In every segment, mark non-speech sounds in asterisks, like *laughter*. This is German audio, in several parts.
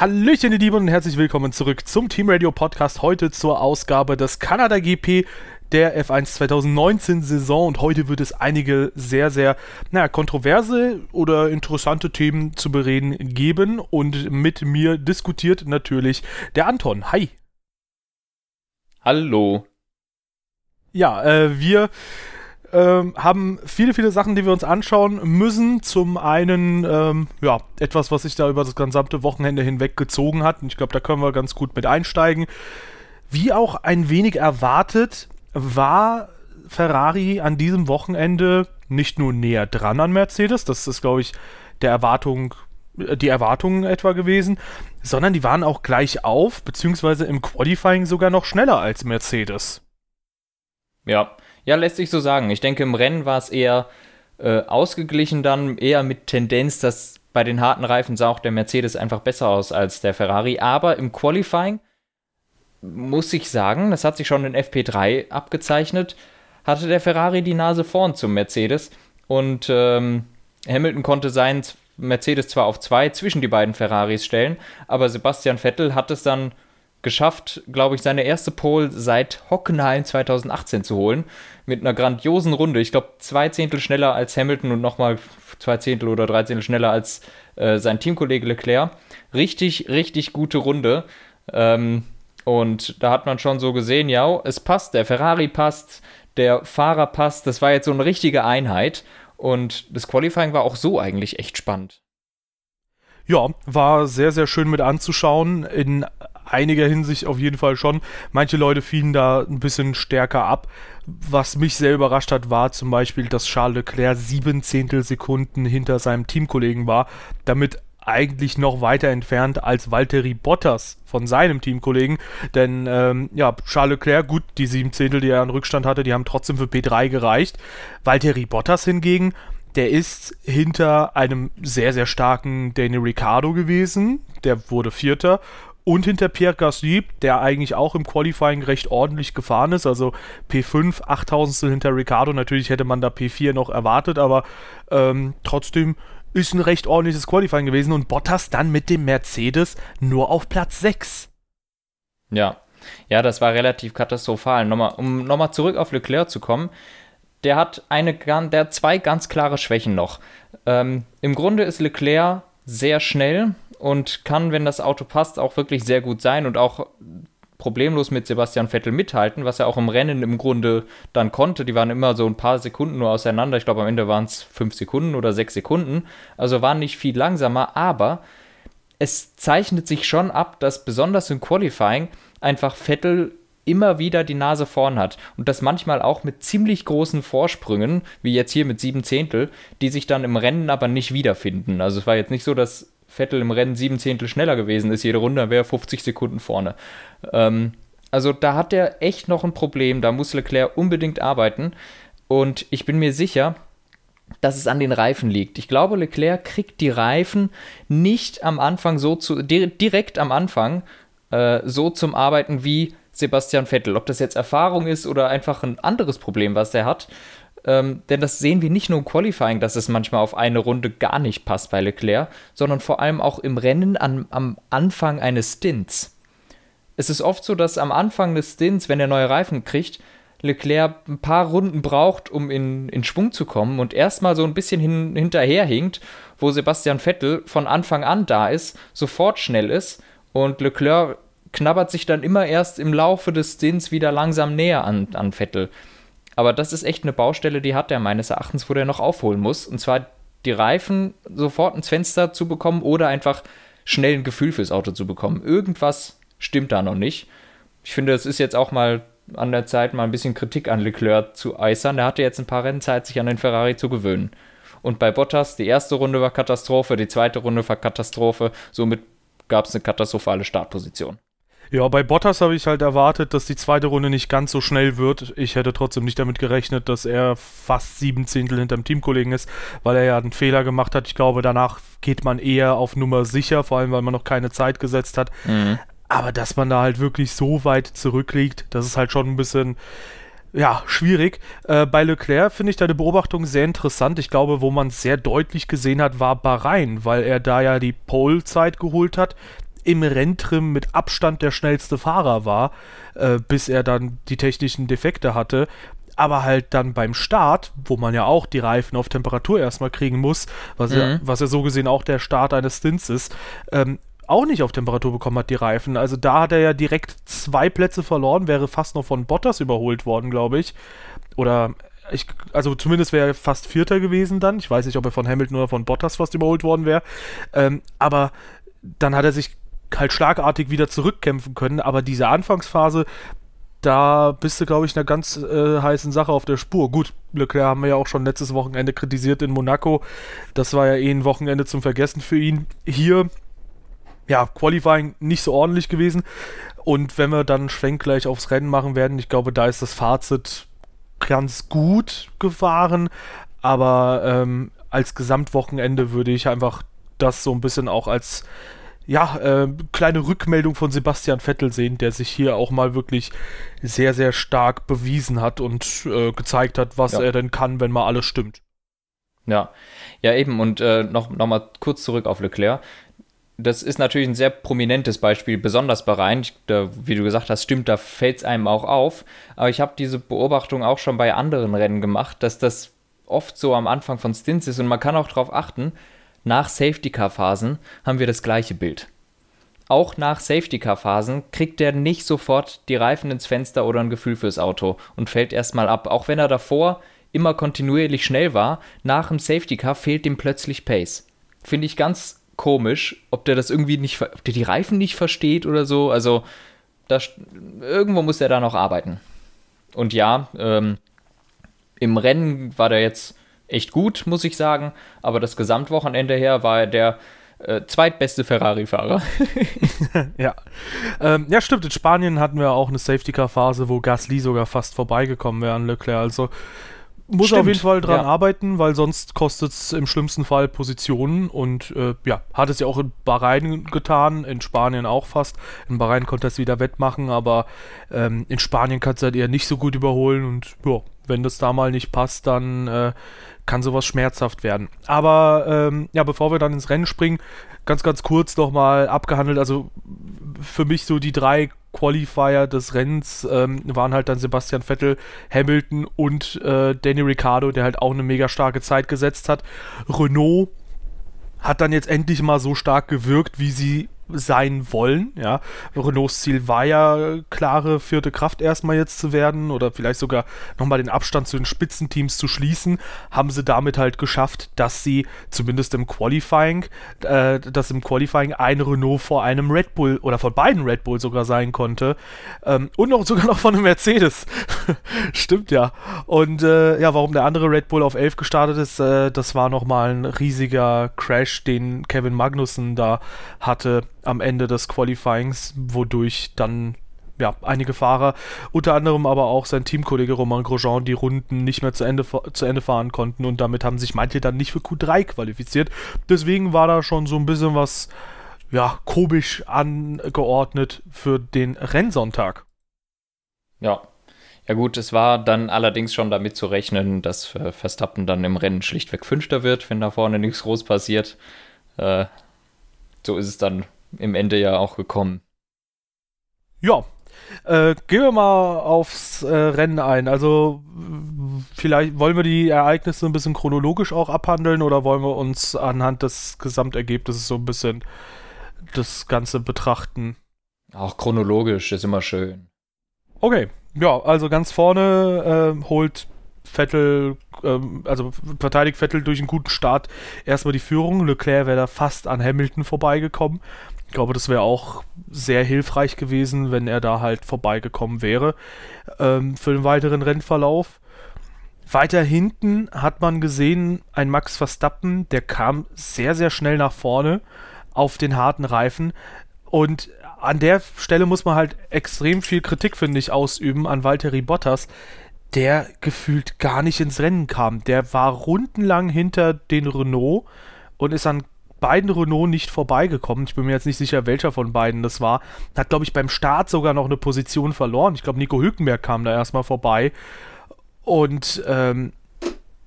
Hallöchen, ihr Lieben, und herzlich willkommen zurück zum Team Radio Podcast. Heute zur Ausgabe des Kanada GP der F1 2019 Saison. Und heute wird es einige sehr, sehr naja, kontroverse oder interessante Themen zu bereden geben. Und mit mir diskutiert natürlich der Anton. Hi. Hallo. Ja, äh, wir ähm, haben viele, viele Sachen, die wir uns anschauen müssen. Zum einen, ähm, ja, etwas, was sich da über das gesamte Wochenende hinweg gezogen hat. Und ich glaube, da können wir ganz gut mit einsteigen. Wie auch ein wenig erwartet, war Ferrari an diesem Wochenende nicht nur näher dran an Mercedes, das ist, glaube ich, der Erwartung, äh, die Erwartungen etwa gewesen, sondern die waren auch gleich auf, beziehungsweise im Qualifying sogar noch schneller als Mercedes. Ja, ja, lässt sich so sagen. Ich denke, im Rennen war es eher äh, ausgeglichen dann, eher mit Tendenz, dass bei den harten Reifen sah auch der Mercedes einfach besser aus als der Ferrari. Aber im Qualifying muss ich sagen, das hat sich schon in FP3 abgezeichnet, hatte der Ferrari die Nase vorn zum Mercedes und ähm, Hamilton konnte seinen Mercedes zwar auf zwei zwischen die beiden Ferraris stellen, aber Sebastian Vettel hat es dann geschafft, glaube ich, seine erste Pole seit Hockenheim 2018 zu holen. Mit einer grandiosen Runde. Ich glaube, zwei Zehntel schneller als Hamilton und nochmal zwei Zehntel oder drei Zehntel schneller als äh, sein Teamkollege Leclerc. Richtig, richtig gute Runde. Ähm, und da hat man schon so gesehen, ja, es passt, der Ferrari passt, der Fahrer passt. Das war jetzt so eine richtige Einheit. Und das Qualifying war auch so eigentlich echt spannend. Ja, war sehr, sehr schön mit anzuschauen. In einiger Hinsicht auf jeden Fall schon. Manche Leute fielen da ein bisschen stärker ab. Was mich sehr überrascht hat, war zum Beispiel, dass Charles Leclerc sieben Zehntelsekunden hinter seinem Teamkollegen war, damit eigentlich noch weiter entfernt als Valtteri Bottas von seinem Teamkollegen. Denn ähm, ja, Charles Leclerc, gut, die sieben Zehntel, die er an Rückstand hatte, die haben trotzdem für P3 gereicht. Valtteri Bottas hingegen, der ist hinter einem sehr, sehr starken Daniel Ricciardo gewesen. Der wurde Vierter und hinter Pierre Gasly, der eigentlich auch im Qualifying recht ordentlich gefahren ist, also P5, 8000 hinter Ricardo, natürlich hätte man da P4 noch erwartet, aber ähm, trotzdem ist ein recht ordentliches Qualifying gewesen und Bottas dann mit dem Mercedes nur auf Platz 6. Ja, ja, das war relativ katastrophal. Nochmal, um nochmal zurück auf Leclerc zu kommen, der hat eine, der hat zwei ganz klare Schwächen noch. Ähm, Im Grunde ist Leclerc sehr schnell und kann, wenn das Auto passt, auch wirklich sehr gut sein und auch problemlos mit Sebastian Vettel mithalten, was er auch im Rennen im Grunde dann konnte. Die waren immer so ein paar Sekunden nur auseinander. Ich glaube, am Ende waren es fünf Sekunden oder sechs Sekunden. Also waren nicht viel langsamer, aber es zeichnet sich schon ab, dass besonders im Qualifying einfach Vettel immer wieder die Nase vorn hat und das manchmal auch mit ziemlich großen Vorsprüngen, wie jetzt hier mit sieben Zehntel, die sich dann im Rennen aber nicht wiederfinden. Also es war jetzt nicht so, dass Vettel im Rennen sieben Zehntel schneller gewesen ist, jede Runde wäre 50 Sekunden vorne. Ähm, also da hat er echt noch ein Problem, da muss Leclerc unbedingt arbeiten. Und ich bin mir sicher, dass es an den Reifen liegt. Ich glaube, Leclerc kriegt die Reifen nicht am Anfang so zu, direkt am Anfang äh, so zum Arbeiten wie Sebastian Vettel. Ob das jetzt Erfahrung ist oder einfach ein anderes Problem, was er hat. Ähm, denn das sehen wir nicht nur im Qualifying, dass es manchmal auf eine Runde gar nicht passt bei Leclerc, sondern vor allem auch im Rennen an, am Anfang eines Stints. Es ist oft so, dass am Anfang des Stints, wenn er neue Reifen kriegt, Leclerc ein paar Runden braucht, um in, in Schwung zu kommen und erstmal so ein bisschen hin, hinterherhinkt, wo Sebastian Vettel von Anfang an da ist, sofort schnell ist und Leclerc knabbert sich dann immer erst im Laufe des Stints wieder langsam näher an, an Vettel. Aber das ist echt eine Baustelle, die hat er meines Erachtens, wo der noch aufholen muss. Und zwar die Reifen sofort ins Fenster zu bekommen oder einfach schnell ein Gefühl fürs Auto zu bekommen. Irgendwas stimmt da noch nicht. Ich finde, es ist jetzt auch mal an der Zeit, mal ein bisschen Kritik an Leclerc zu äußern. Der hatte jetzt ein paar Rennen Zeit, sich an den Ferrari zu gewöhnen. Und bei Bottas, die erste Runde war Katastrophe, die zweite Runde war Katastrophe. Somit gab es eine katastrophale Startposition. Ja, bei Bottas habe ich halt erwartet, dass die zweite Runde nicht ganz so schnell wird. Ich hätte trotzdem nicht damit gerechnet, dass er fast sieben Zehntel hinterm Teamkollegen ist, weil er ja einen Fehler gemacht hat. Ich glaube, danach geht man eher auf Nummer sicher, vor allem weil man noch keine Zeit gesetzt hat. Mhm. Aber dass man da halt wirklich so weit zurückliegt, das ist halt schon ein bisschen ja, schwierig. Äh, bei Leclerc finde ich deine Beobachtung sehr interessant. Ich glaube, wo man es sehr deutlich gesehen hat, war Bahrain, weil er da ja die Pole-Zeit geholt hat im Renntrim mit Abstand der schnellste Fahrer war, äh, bis er dann die technischen Defekte hatte. Aber halt dann beim Start, wo man ja auch die Reifen auf Temperatur erstmal kriegen muss, was, mhm. ja, was ja so gesehen auch der Start eines Stints ist, ähm, auch nicht auf Temperatur bekommen hat, die Reifen. Also da hat er ja direkt zwei Plätze verloren, wäre fast noch von Bottas überholt worden, glaube ich. Oder ich, also zumindest wäre er fast Vierter gewesen dann. Ich weiß nicht, ob er von Hamilton oder von Bottas fast überholt worden wäre. Ähm, aber dann hat er sich halt schlagartig wieder zurückkämpfen können. Aber diese Anfangsphase, da bist du, glaube ich, einer ganz äh, heißen Sache auf der Spur. Gut, Leclerc haben wir ja auch schon letztes Wochenende kritisiert in Monaco. Das war ja eh ein Wochenende zum Vergessen für ihn. Hier ja, Qualifying nicht so ordentlich gewesen. Und wenn wir dann Schwenk gleich aufs Rennen machen werden, ich glaube, da ist das Fazit ganz gut gefahren. Aber ähm, als Gesamtwochenende würde ich einfach das so ein bisschen auch als ja, äh, kleine Rückmeldung von Sebastian Vettel sehen, der sich hier auch mal wirklich sehr, sehr stark bewiesen hat und äh, gezeigt hat, was ja. er denn kann, wenn mal alles stimmt. Ja, ja eben und äh, noch, noch mal kurz zurück auf Leclerc das ist natürlich ein sehr prominentes Beispiel, besonders bei Rhein. Da, wie du gesagt hast, stimmt, da fällt es einem auch auf. Aber ich habe diese Beobachtung auch schon bei anderen Rennen gemacht, dass das oft so am Anfang von Stints ist und man kann auch darauf achten, nach Safety-Car-Phasen haben wir das gleiche Bild. Auch nach Safety-Car-Phasen kriegt der nicht sofort die Reifen ins Fenster oder ein Gefühl fürs Auto und fällt erstmal ab. Auch wenn er davor immer kontinuierlich schnell war, nach dem Safety-Car fehlt ihm plötzlich Pace. Finde ich ganz komisch, ob der das irgendwie nicht, ob der die Reifen nicht versteht oder so. Also das, irgendwo muss er da noch arbeiten. Und ja, ähm, im Rennen war der jetzt echt gut, muss ich sagen. Aber das Gesamtwochenende her war er der äh, zweitbeste Ferrari-Fahrer. *laughs* ja. Ähm, ja, stimmt. In Spanien hatten wir auch eine Safety-Car-Phase, wo Gasly sogar fast vorbeigekommen wäre an Leclerc. Also muss Stimmt, auf jeden Fall dran ja. arbeiten, weil sonst kostet es im schlimmsten Fall Positionen und äh, ja, hat es ja auch in Bahrain getan, in Spanien auch fast. In Bahrain konnte er es wieder wettmachen, aber ähm, in Spanien kannst du halt eher nicht so gut überholen und ja, wenn das da mal nicht passt, dann äh, kann sowas schmerzhaft werden. Aber ähm, ja, bevor wir dann ins Rennen springen, ganz, ganz kurz nochmal abgehandelt. Also für mich so die drei Qualifier des Rennens ähm, waren halt dann Sebastian Vettel, Hamilton und äh, Danny Ricciardo, der halt auch eine mega starke Zeit gesetzt hat. Renault hat dann jetzt endlich mal so stark gewirkt, wie sie sein wollen. Ja, Renaults Ziel war ja klare vierte Kraft erstmal jetzt zu werden oder vielleicht sogar nochmal den Abstand zu den Spitzenteams zu schließen. Haben sie damit halt geschafft, dass sie zumindest im Qualifying, äh, dass im Qualifying ein Renault vor einem Red Bull oder von beiden Red Bull sogar sein konnte ähm, und noch sogar noch von einem Mercedes. *laughs* Stimmt ja. Und äh, ja, warum der andere Red Bull auf 11 gestartet ist, äh, das war nochmal ein riesiger Crash, den Kevin Magnussen da hatte am Ende des Qualifyings, wodurch dann ja, einige Fahrer, unter anderem aber auch sein Teamkollege Romain Grosjean, die Runden nicht mehr zu Ende, zu Ende fahren konnten und damit haben sich manche dann nicht für Q3 qualifiziert. Deswegen war da schon so ein bisschen was, ja, komisch angeordnet für den Rennsonntag. Ja. Ja gut, es war dann allerdings schon damit zu rechnen, dass Verstappen dann im Rennen schlichtweg Fünfter wird, wenn da vorne nichts groß passiert. Äh, so ist es dann im Ende ja auch gekommen. Ja, äh, gehen wir mal aufs äh, Rennen ein. Also vielleicht wollen wir die Ereignisse ein bisschen chronologisch auch abhandeln oder wollen wir uns anhand des Gesamtergebnisses so ein bisschen das Ganze betrachten? Auch chronologisch ist immer schön. Okay, ja, also ganz vorne äh, holt Vettel, ähm, also verteidigt Vettel durch einen guten Start erstmal die Führung. Leclerc wäre da fast an Hamilton vorbeigekommen. Ich glaube, das wäre auch sehr hilfreich gewesen, wenn er da halt vorbeigekommen wäre ähm, für den weiteren Rennverlauf. Weiter hinten hat man gesehen, ein Max Verstappen, der kam sehr, sehr schnell nach vorne auf den harten Reifen. Und an der Stelle muss man halt extrem viel Kritik, finde ich, ausüben an Valtteri Bottas, der gefühlt gar nicht ins Rennen kam. Der war rundenlang hinter den Renault und ist an beiden Renault nicht vorbeigekommen. Ich bin mir jetzt nicht sicher, welcher von beiden das war. Hat, glaube ich, beim Start sogar noch eine Position verloren. Ich glaube, Nico Hülkenberg kam da erstmal vorbei. Und ähm,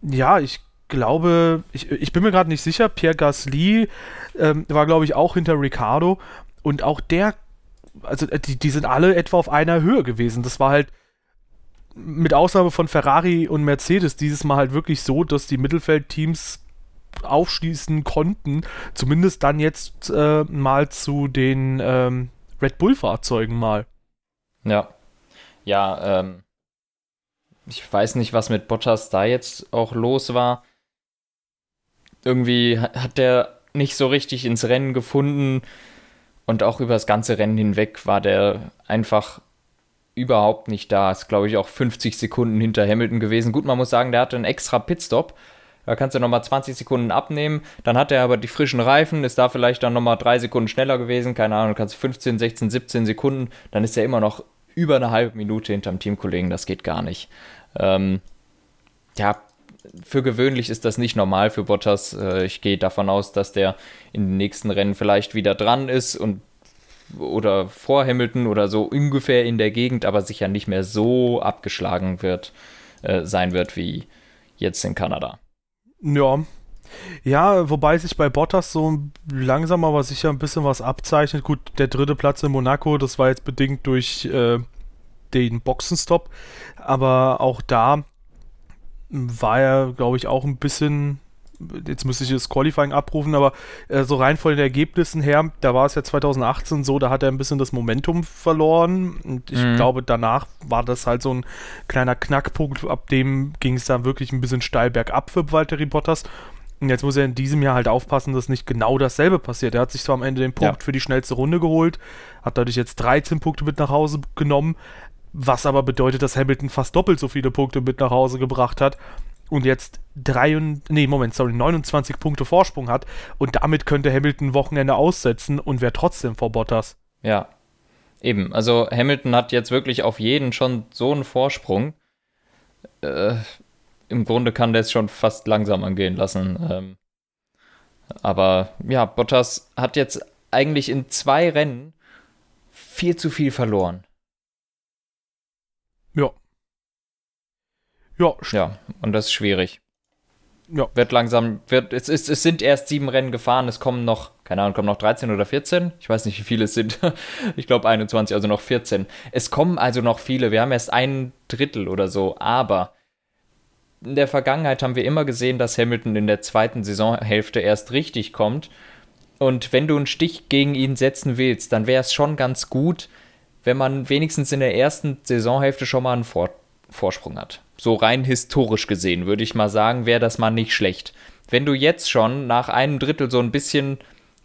ja, ich glaube, ich, ich bin mir gerade nicht sicher, Pierre Gasly ähm, war, glaube ich, auch hinter Ricardo. Und auch der, also äh, die, die sind alle etwa auf einer Höhe gewesen. Das war halt mit Ausnahme von Ferrari und Mercedes dieses Mal halt wirklich so, dass die Mittelfeldteams aufschließen konnten, zumindest dann jetzt äh, mal zu den ähm, Red Bull-Fahrzeugen mal. Ja. Ja, ähm, ich weiß nicht, was mit Bottas da jetzt auch los war. Irgendwie hat der nicht so richtig ins Rennen gefunden und auch über das ganze Rennen hinweg war der einfach überhaupt nicht da. Ist, glaube ich, auch 50 Sekunden hinter Hamilton gewesen. Gut, man muss sagen, der hatte einen extra Pitstop. Da kannst du nochmal 20 Sekunden abnehmen. Dann hat er aber die frischen Reifen, ist da vielleicht dann nochmal drei Sekunden schneller gewesen. Keine Ahnung, kannst 15, 16, 17 Sekunden. Dann ist er immer noch über eine halbe Minute hinterm Teamkollegen. Das geht gar nicht. Ähm, ja, für gewöhnlich ist das nicht normal für Bottas. Äh, ich gehe davon aus, dass der in den nächsten Rennen vielleicht wieder dran ist und oder vor Hamilton oder so ungefähr in der Gegend, aber sicher nicht mehr so abgeschlagen wird, äh, sein wird wie jetzt in Kanada. Ja. Ja, wobei sich bei Bottas so langsam aber sicher ein bisschen was abzeichnet. Gut, der dritte Platz in Monaco, das war jetzt bedingt durch äh, den Boxenstopp, aber auch da war er, glaube ich, auch ein bisschen jetzt müsste ich das Qualifying abrufen, aber äh, so rein von den Ergebnissen her, da war es ja 2018 so, da hat er ein bisschen das Momentum verloren und ich mhm. glaube, danach war das halt so ein kleiner Knackpunkt, ab dem ging es dann wirklich ein bisschen steil bergab für Valtteri Bottas. Und jetzt muss er in diesem Jahr halt aufpassen, dass nicht genau dasselbe passiert. Er hat sich zwar am Ende den Punkt ja. für die schnellste Runde geholt, hat dadurch jetzt 13 Punkte mit nach Hause genommen, was aber bedeutet, dass Hamilton fast doppelt so viele Punkte mit nach Hause gebracht hat und jetzt drei und, nee, Moment, sorry, 29 Punkte Vorsprung hat und damit könnte Hamilton Wochenende aussetzen und wäre trotzdem vor Bottas. Ja, eben. Also Hamilton hat jetzt wirklich auf jeden schon so einen Vorsprung. Äh, Im Grunde kann der es schon fast langsam angehen lassen. Ähm, aber ja, Bottas hat jetzt eigentlich in zwei Rennen viel zu viel verloren. Ja. Ja, ja, und das ist schwierig. Ja. Wird langsam, wird, es, ist, es sind erst sieben Rennen gefahren, es kommen noch, keine Ahnung, kommen noch 13 oder 14. Ich weiß nicht, wie viele es sind. *laughs* ich glaube 21, also noch 14. Es kommen also noch viele. Wir haben erst ein Drittel oder so, aber in der Vergangenheit haben wir immer gesehen, dass Hamilton in der zweiten Saisonhälfte erst richtig kommt. Und wenn du einen Stich gegen ihn setzen willst, dann wäre es schon ganz gut, wenn man wenigstens in der ersten Saisonhälfte schon mal einen Vor Vorsprung hat so rein historisch gesehen, würde ich mal sagen, wäre das mal nicht schlecht. Wenn du jetzt schon nach einem Drittel so ein bisschen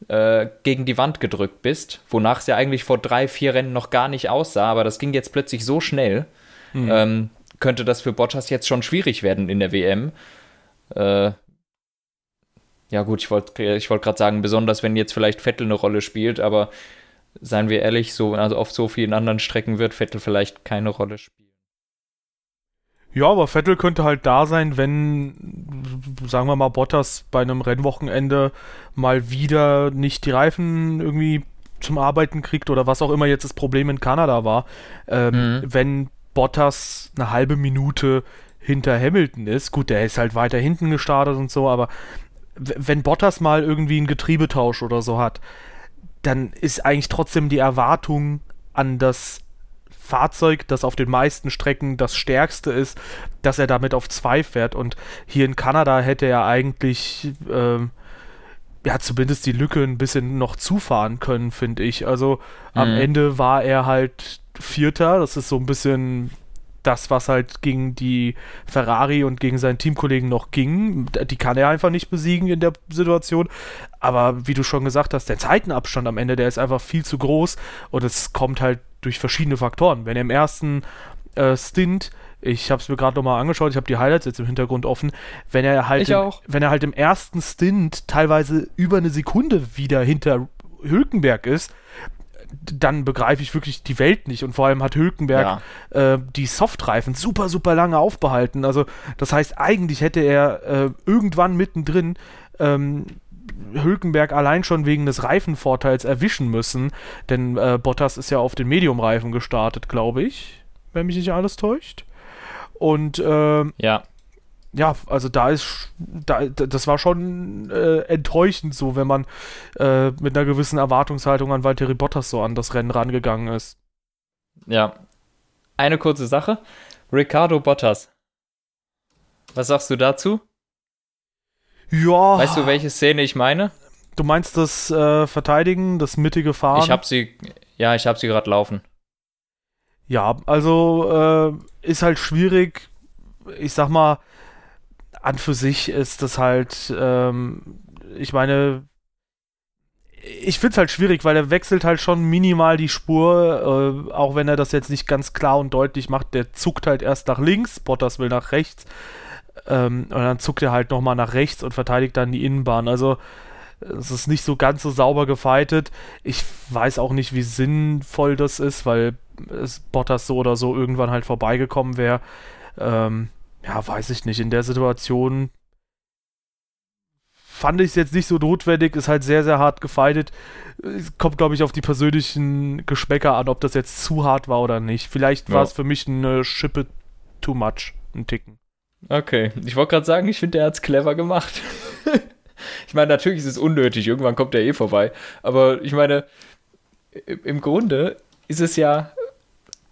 äh, gegen die Wand gedrückt bist, wonach es ja eigentlich vor drei, vier Rennen noch gar nicht aussah, aber das ging jetzt plötzlich so schnell, mhm. ähm, könnte das für Bottas jetzt schon schwierig werden in der WM. Äh, ja gut, ich wollte ich wollt gerade sagen, besonders wenn jetzt vielleicht Vettel eine Rolle spielt, aber seien wir ehrlich, so also auf so vielen anderen Strecken wird Vettel vielleicht keine Rolle spielen. Ja, aber Vettel könnte halt da sein, wenn, sagen wir mal, Bottas bei einem Rennwochenende mal wieder nicht die Reifen irgendwie zum Arbeiten kriegt oder was auch immer jetzt das Problem in Kanada war. Ähm, mhm. Wenn Bottas eine halbe Minute hinter Hamilton ist, gut, der ist halt weiter hinten gestartet und so, aber wenn Bottas mal irgendwie einen Getriebetausch oder so hat, dann ist eigentlich trotzdem die Erwartung an das Fahrzeug, das auf den meisten Strecken das stärkste ist, dass er damit auf zwei fährt. Und hier in Kanada hätte er eigentlich ähm, ja zumindest die Lücke ein bisschen noch zufahren können, finde ich. Also mhm. am Ende war er halt Vierter. Das ist so ein bisschen das, was halt gegen die Ferrari und gegen seinen Teamkollegen noch ging. Die kann er einfach nicht besiegen in der Situation. Aber wie du schon gesagt hast, der Zeitenabstand am Ende, der ist einfach viel zu groß und es kommt halt durch verschiedene Faktoren. Wenn er im ersten äh, Stint, ich habe es mir gerade nochmal angeschaut, ich habe die Highlights jetzt im Hintergrund offen, wenn er halt, im, wenn er halt im ersten Stint teilweise über eine Sekunde wieder hinter Hülkenberg ist, dann begreife ich wirklich die Welt nicht. Und vor allem hat Hülkenberg ja. äh, die Softreifen super, super lange aufbehalten. Also das heißt, eigentlich hätte er äh, irgendwann mittendrin ähm, Hülkenberg allein schon wegen des Reifenvorteils erwischen müssen, denn äh, Bottas ist ja auf den Medium-Reifen gestartet, glaube ich, wenn mich nicht alles täuscht. Und äh, ja. ja, also da ist, da, das war schon äh, enttäuschend so, wenn man äh, mit einer gewissen Erwartungshaltung an Valtteri Bottas so an das Rennen rangegangen ist. Ja. Eine kurze Sache. Ricardo Bottas. Was sagst du dazu? Ja. Weißt du, welche Szene ich meine? Du meinst das äh, Verteidigen, das mittige Fahren? Ich hab sie, ja, ich hab sie gerade laufen. Ja, also äh, ist halt schwierig. Ich sag mal, an für sich ist das halt, ähm, ich meine, ich finde es halt schwierig, weil er wechselt halt schon minimal die Spur, äh, auch wenn er das jetzt nicht ganz klar und deutlich macht. Der zuckt halt erst nach links, Bottas will nach rechts. Ähm, und dann zuckt er halt nochmal nach rechts und verteidigt dann die Innenbahn. Also es ist nicht so ganz so sauber gefeitet. Ich weiß auch nicht, wie sinnvoll das ist, weil es Bottas so oder so irgendwann halt vorbeigekommen wäre. Ähm, ja, weiß ich nicht. In der Situation fand ich es jetzt nicht so notwendig, ist halt sehr, sehr hart gefeitet. Es kommt, glaube ich, auf die persönlichen Geschmäcker an, ob das jetzt zu hart war oder nicht. Vielleicht war es für mich eine Schippe too much, ein Ticken. Okay, ich wollte gerade sagen, ich finde, er hat es clever gemacht. *laughs* ich meine, natürlich ist es unnötig, irgendwann kommt er eh vorbei. Aber ich meine, im Grunde ist es ja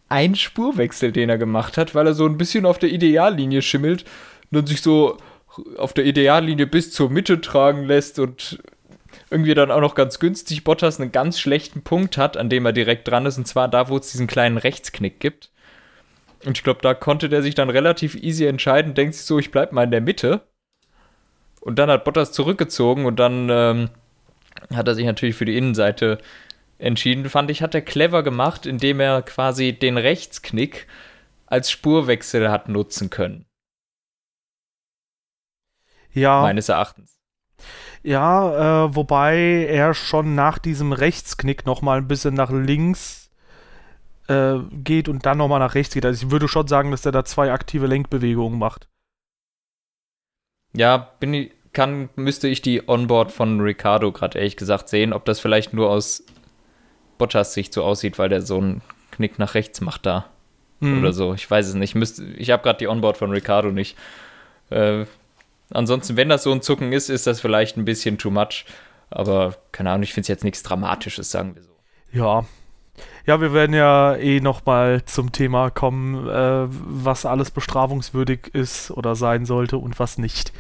ein Spurwechsel, den er gemacht hat, weil er so ein bisschen auf der Ideallinie schimmelt und sich so auf der Ideallinie bis zur Mitte tragen lässt und irgendwie dann auch noch ganz günstig Bottas einen ganz schlechten Punkt hat, an dem er direkt dran ist, und zwar da, wo es diesen kleinen Rechtsknick gibt. Und ich glaube, da konnte der sich dann relativ easy entscheiden, denkt sich so, ich bleib mal in der Mitte. Und dann hat Bottas zurückgezogen und dann ähm, hat er sich natürlich für die Innenseite entschieden. Fand ich, hat er clever gemacht, indem er quasi den Rechtsknick als Spurwechsel hat nutzen können. Ja. Meines Erachtens. Ja, äh, wobei er schon nach diesem Rechtsknick nochmal ein bisschen nach links äh, geht und dann nochmal nach rechts geht. Also ich würde schon sagen, dass er da zwei aktive Lenkbewegungen macht. Ja, bin ich, kann, müsste ich die Onboard von Ricardo gerade ehrlich gesagt sehen, ob das vielleicht nur aus Bottas Sicht so aussieht, weil der so einen Knick nach rechts macht da. Mhm. Oder so. Ich weiß es nicht. Müsste, ich habe gerade die Onboard von Ricardo nicht. Äh, ansonsten, wenn das so ein Zucken ist, ist das vielleicht ein bisschen too much. Aber keine Ahnung, ich finde es jetzt nichts Dramatisches, sagen wir so. Ja. Ja, wir werden ja eh nochmal zum Thema kommen, äh, was alles bestrafungswürdig ist oder sein sollte und was nicht.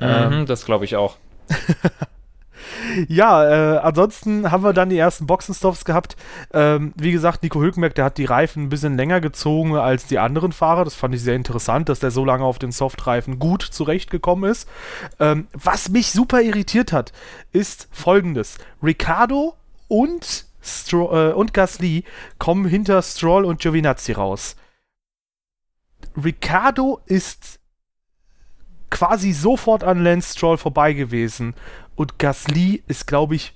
Mhm, ähm, das glaube ich auch. *laughs* ja, äh, ansonsten haben wir dann die ersten Boxenstops gehabt. Ähm, wie gesagt, Nico Hülkenberg, der hat die Reifen ein bisschen länger gezogen als die anderen Fahrer. Das fand ich sehr interessant, dass der so lange auf den Softreifen gut zurechtgekommen ist. Ähm, was mich super irritiert hat, ist folgendes: Ricardo und, Stro äh, und Gasly kommen hinter Stroll und Giovinazzi raus. Ricardo ist quasi sofort an Lance Stroll vorbei gewesen und Gasly ist, glaube ich,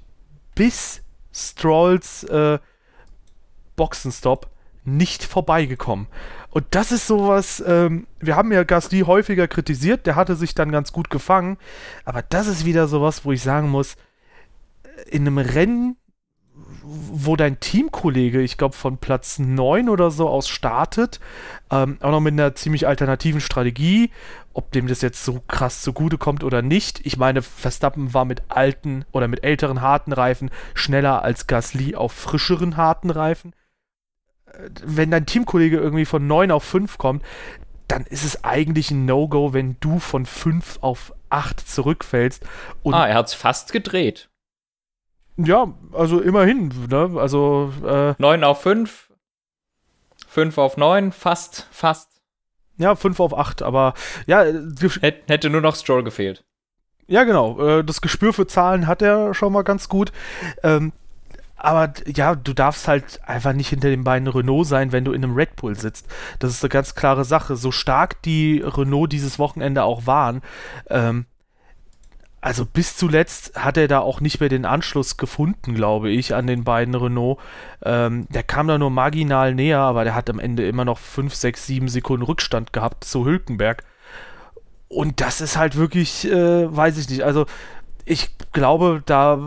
bis Strolls äh, Boxenstopp nicht vorbeigekommen. Und das ist sowas, ähm, wir haben ja Gasly häufiger kritisiert, der hatte sich dann ganz gut gefangen, aber das ist wieder sowas, wo ich sagen muss, in einem Rennen wo dein Teamkollege, ich glaube, von Platz 9 oder so aus startet, ähm, auch noch mit einer ziemlich alternativen Strategie, ob dem das jetzt so krass zugute kommt oder nicht. Ich meine, Verstappen war mit alten oder mit älteren harten Reifen schneller als Gasly auf frischeren harten Reifen. Äh, wenn dein Teamkollege irgendwie von 9 auf 5 kommt, dann ist es eigentlich ein No-Go, wenn du von 5 auf 8 zurückfällst. ah, er hat es fast gedreht. Ja, also immerhin, ne? Also äh, 9 auf 5, 5 auf 9, fast, fast. Ja, 5 auf 8, aber ja. Hät, hätte nur noch Stroll gefehlt. Ja, genau. Äh, das Gespür für Zahlen hat er schon mal ganz gut. Ähm, aber ja, du darfst halt einfach nicht hinter den beiden Renault sein, wenn du in einem Red Bull sitzt. Das ist eine ganz klare Sache. So stark die Renault dieses Wochenende auch waren, ähm, also bis zuletzt hat er da auch nicht mehr den Anschluss gefunden, glaube ich, an den beiden Renault. Ähm, der kam da nur marginal näher, aber der hat am Ende immer noch 5, 6, 7 Sekunden Rückstand gehabt zu Hülkenberg. Und das ist halt wirklich, äh, weiß ich nicht, also ich glaube, da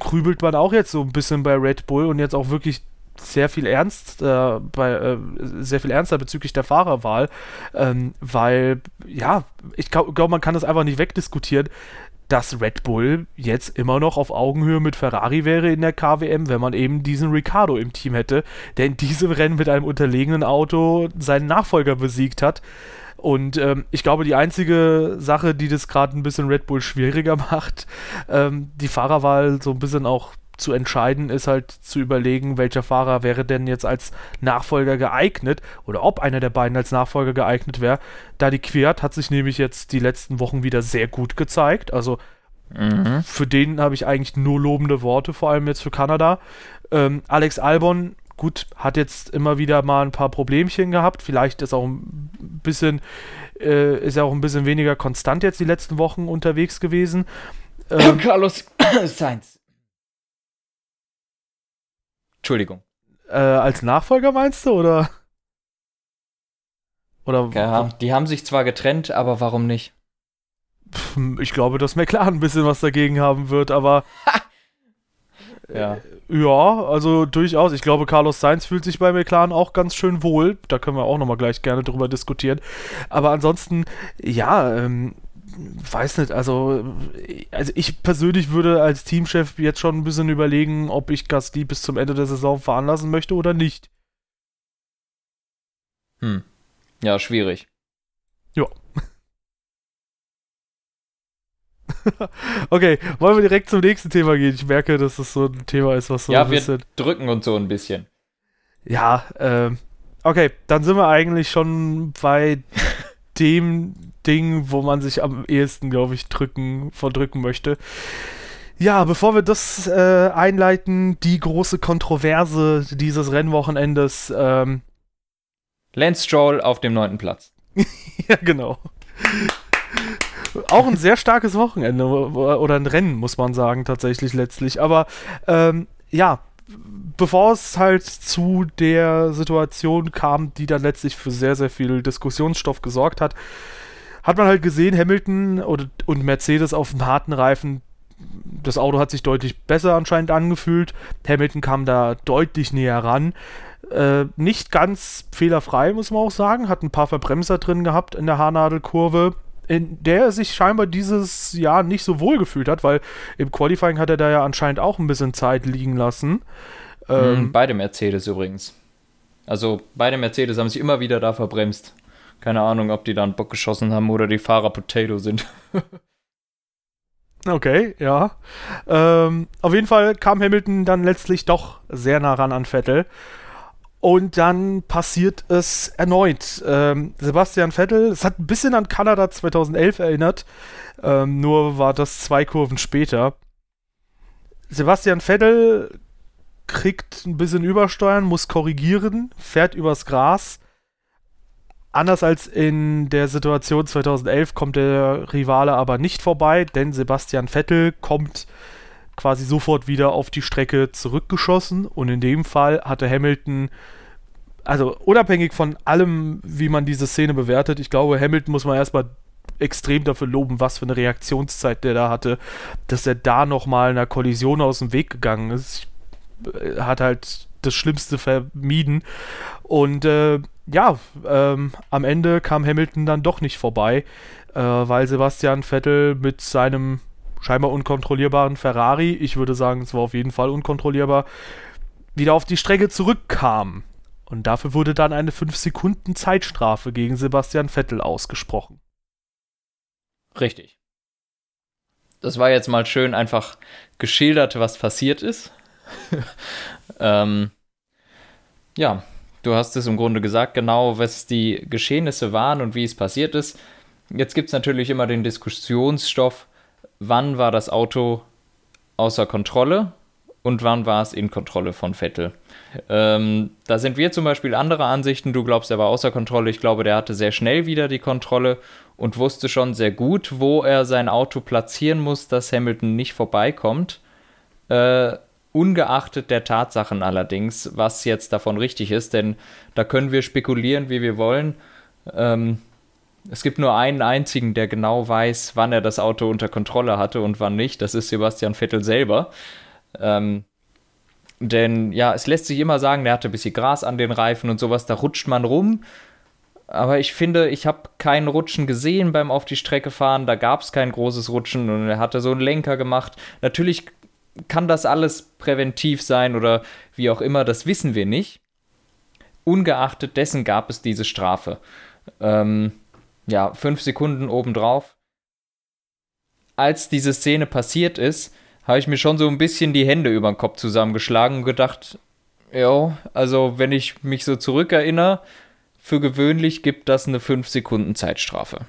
grübelt man auch jetzt so ein bisschen bei Red Bull und jetzt auch wirklich sehr viel ernst äh, bei äh, sehr viel ernster bezüglich der Fahrerwahl, ähm, weil ja, ich glaube, glaub, man kann das einfach nicht wegdiskutieren dass Red Bull jetzt immer noch auf Augenhöhe mit Ferrari wäre in der KWM, wenn man eben diesen Ricardo im Team hätte, der in diesem Rennen mit einem unterlegenen Auto seinen Nachfolger besiegt hat. Und ähm, ich glaube, die einzige Sache, die das gerade ein bisschen Red Bull schwieriger *laughs* macht, ähm, die Fahrerwahl so ein bisschen auch zu entscheiden, ist halt zu überlegen, welcher Fahrer wäre denn jetzt als Nachfolger geeignet oder ob einer der beiden als Nachfolger geeignet wäre. Da die Quiert hat sich nämlich jetzt die letzten Wochen wieder sehr gut gezeigt. Also mhm. für den habe ich eigentlich nur lobende Worte, vor allem jetzt für Kanada. Ähm, Alex Albon, gut, hat jetzt immer wieder mal ein paar Problemchen gehabt. Vielleicht ist auch ein bisschen, äh, ist er auch ein bisschen weniger konstant jetzt die letzten Wochen unterwegs gewesen. Ähm, Carlos *coughs* Sainz. Entschuldigung. Äh, als Nachfolger meinst du, oder? Oder ja, die haben sich zwar getrennt, aber warum nicht? Ich glaube, dass McLaren ein bisschen was dagegen haben wird, aber. *laughs* ja. Äh, ja, also durchaus. Ich glaube, Carlos Sainz fühlt sich bei McLaren auch ganz schön wohl. Da können wir auch nochmal gleich gerne drüber diskutieren. Aber ansonsten, ja, ähm, weiß nicht, also, also ich persönlich würde als Teamchef jetzt schon ein bisschen überlegen, ob ich Gasly bis zum Ende der Saison fahren lassen möchte oder nicht. Hm. Ja, schwierig. Ja. *laughs* okay, wollen wir direkt zum nächsten Thema gehen? Ich merke, dass das so ein Thema ist, was so ja, ein bisschen. Ja, wir drücken uns so ein bisschen. Ja, ähm. Okay, dann sind wir eigentlich schon bei dem Ding, wo man sich am ehesten, glaube ich, drücken, verdrücken möchte. Ja, bevor wir das äh, einleiten, die große Kontroverse dieses Rennwochenendes. Ähm Lance Stroll auf dem neunten Platz. *laughs* ja, genau. Auch ein sehr starkes Wochenende oder ein Rennen, muss man sagen, tatsächlich letztlich. Aber ähm, ja, bevor es halt zu der Situation kam, die dann letztlich für sehr, sehr viel Diskussionsstoff gesorgt hat, hat man halt gesehen, Hamilton und, und Mercedes auf dem harten Reifen, das Auto hat sich deutlich besser anscheinend angefühlt. Hamilton kam da deutlich näher ran. Äh, nicht ganz fehlerfrei, muss man auch sagen. Hat ein paar Verbremser drin gehabt in der Haarnadelkurve, in der er sich scheinbar dieses Jahr nicht so wohl gefühlt hat, weil im Qualifying hat er da ja anscheinend auch ein bisschen Zeit liegen lassen. Ähm, mhm, beide Mercedes übrigens. Also beide Mercedes haben sich immer wieder da verbremst. Keine Ahnung, ob die da einen Bock geschossen haben oder die Fahrer Potato sind. *laughs* okay, ja. Ähm, auf jeden Fall kam Hamilton dann letztlich doch sehr nah ran an Vettel. Und dann passiert es erneut. Ähm, Sebastian Vettel, es hat ein bisschen an Kanada 2011 erinnert, ähm, nur war das zwei Kurven später. Sebastian Vettel kriegt ein bisschen Übersteuern, muss korrigieren, fährt übers Gras Anders als in der Situation 2011 kommt der Rivale aber nicht vorbei, denn Sebastian Vettel kommt quasi sofort wieder auf die Strecke zurückgeschossen und in dem Fall hatte Hamilton, also unabhängig von allem, wie man diese Szene bewertet, ich glaube, Hamilton muss man erstmal extrem dafür loben, was für eine Reaktionszeit der da hatte, dass er da nochmal einer Kollision aus dem Weg gegangen ist. Äh, hat halt das Schlimmste vermieden und äh, ja, ähm, am Ende kam Hamilton dann doch nicht vorbei, äh, weil Sebastian Vettel mit seinem scheinbar unkontrollierbaren Ferrari, ich würde sagen, es war auf jeden Fall unkontrollierbar, wieder auf die Strecke zurückkam. Und dafür wurde dann eine 5 Sekunden Zeitstrafe gegen Sebastian Vettel ausgesprochen. Richtig. Das war jetzt mal schön einfach geschildert, was passiert ist. *laughs* ähm, ja, Du hast es im Grunde gesagt, genau, was die Geschehnisse waren und wie es passiert ist. Jetzt gibt es natürlich immer den Diskussionsstoff, wann war das Auto außer Kontrolle und wann war es in Kontrolle von Vettel. Ähm, da sind wir zum Beispiel anderer Ansichten. Du glaubst, er war außer Kontrolle. Ich glaube, der hatte sehr schnell wieder die Kontrolle und wusste schon sehr gut, wo er sein Auto platzieren muss, dass Hamilton nicht vorbeikommt. Äh, Ungeachtet der Tatsachen allerdings, was jetzt davon richtig ist, denn da können wir spekulieren, wie wir wollen. Ähm, es gibt nur einen einzigen, der genau weiß, wann er das Auto unter Kontrolle hatte und wann nicht. Das ist Sebastian Vettel selber. Ähm, Denn ja, es lässt sich immer sagen, der hatte ein bisschen Gras an den Reifen und sowas, da rutscht man rum. Aber ich finde, ich habe keinen Rutschen gesehen beim auf die Strecke fahren. Da gab es kein großes Rutschen und er hatte so einen Lenker gemacht. Natürlich kann das alles präventiv sein oder wie auch immer, das wissen wir nicht. Ungeachtet dessen gab es diese Strafe. Ähm, ja, fünf Sekunden obendrauf. Als diese Szene passiert ist, habe ich mir schon so ein bisschen die Hände über den Kopf zusammengeschlagen und gedacht, ja, also wenn ich mich so zurückerinnere, für gewöhnlich gibt das eine 5 Sekunden Zeitstrafe.